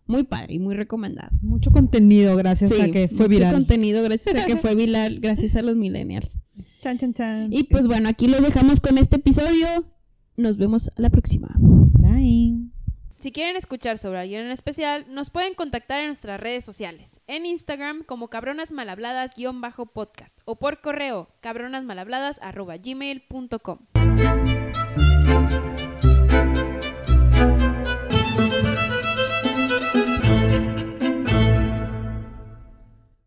muy padre y muy recomendado.
Mucho contenido gracias a que fue viral.
Mucho contenido gracias a que fue viral, gracias a los millennials.
Chan, chan, chan.
Y pues bueno, aquí lo dejamos con este episodio. Nos vemos a la próxima.
Bye.
Si quieren escuchar sobre alguien en especial, nos pueden contactar en nuestras redes sociales, en Instagram como cabronasmalhabladas-podcast o por correo cabronasmalhabladas.gmail.com.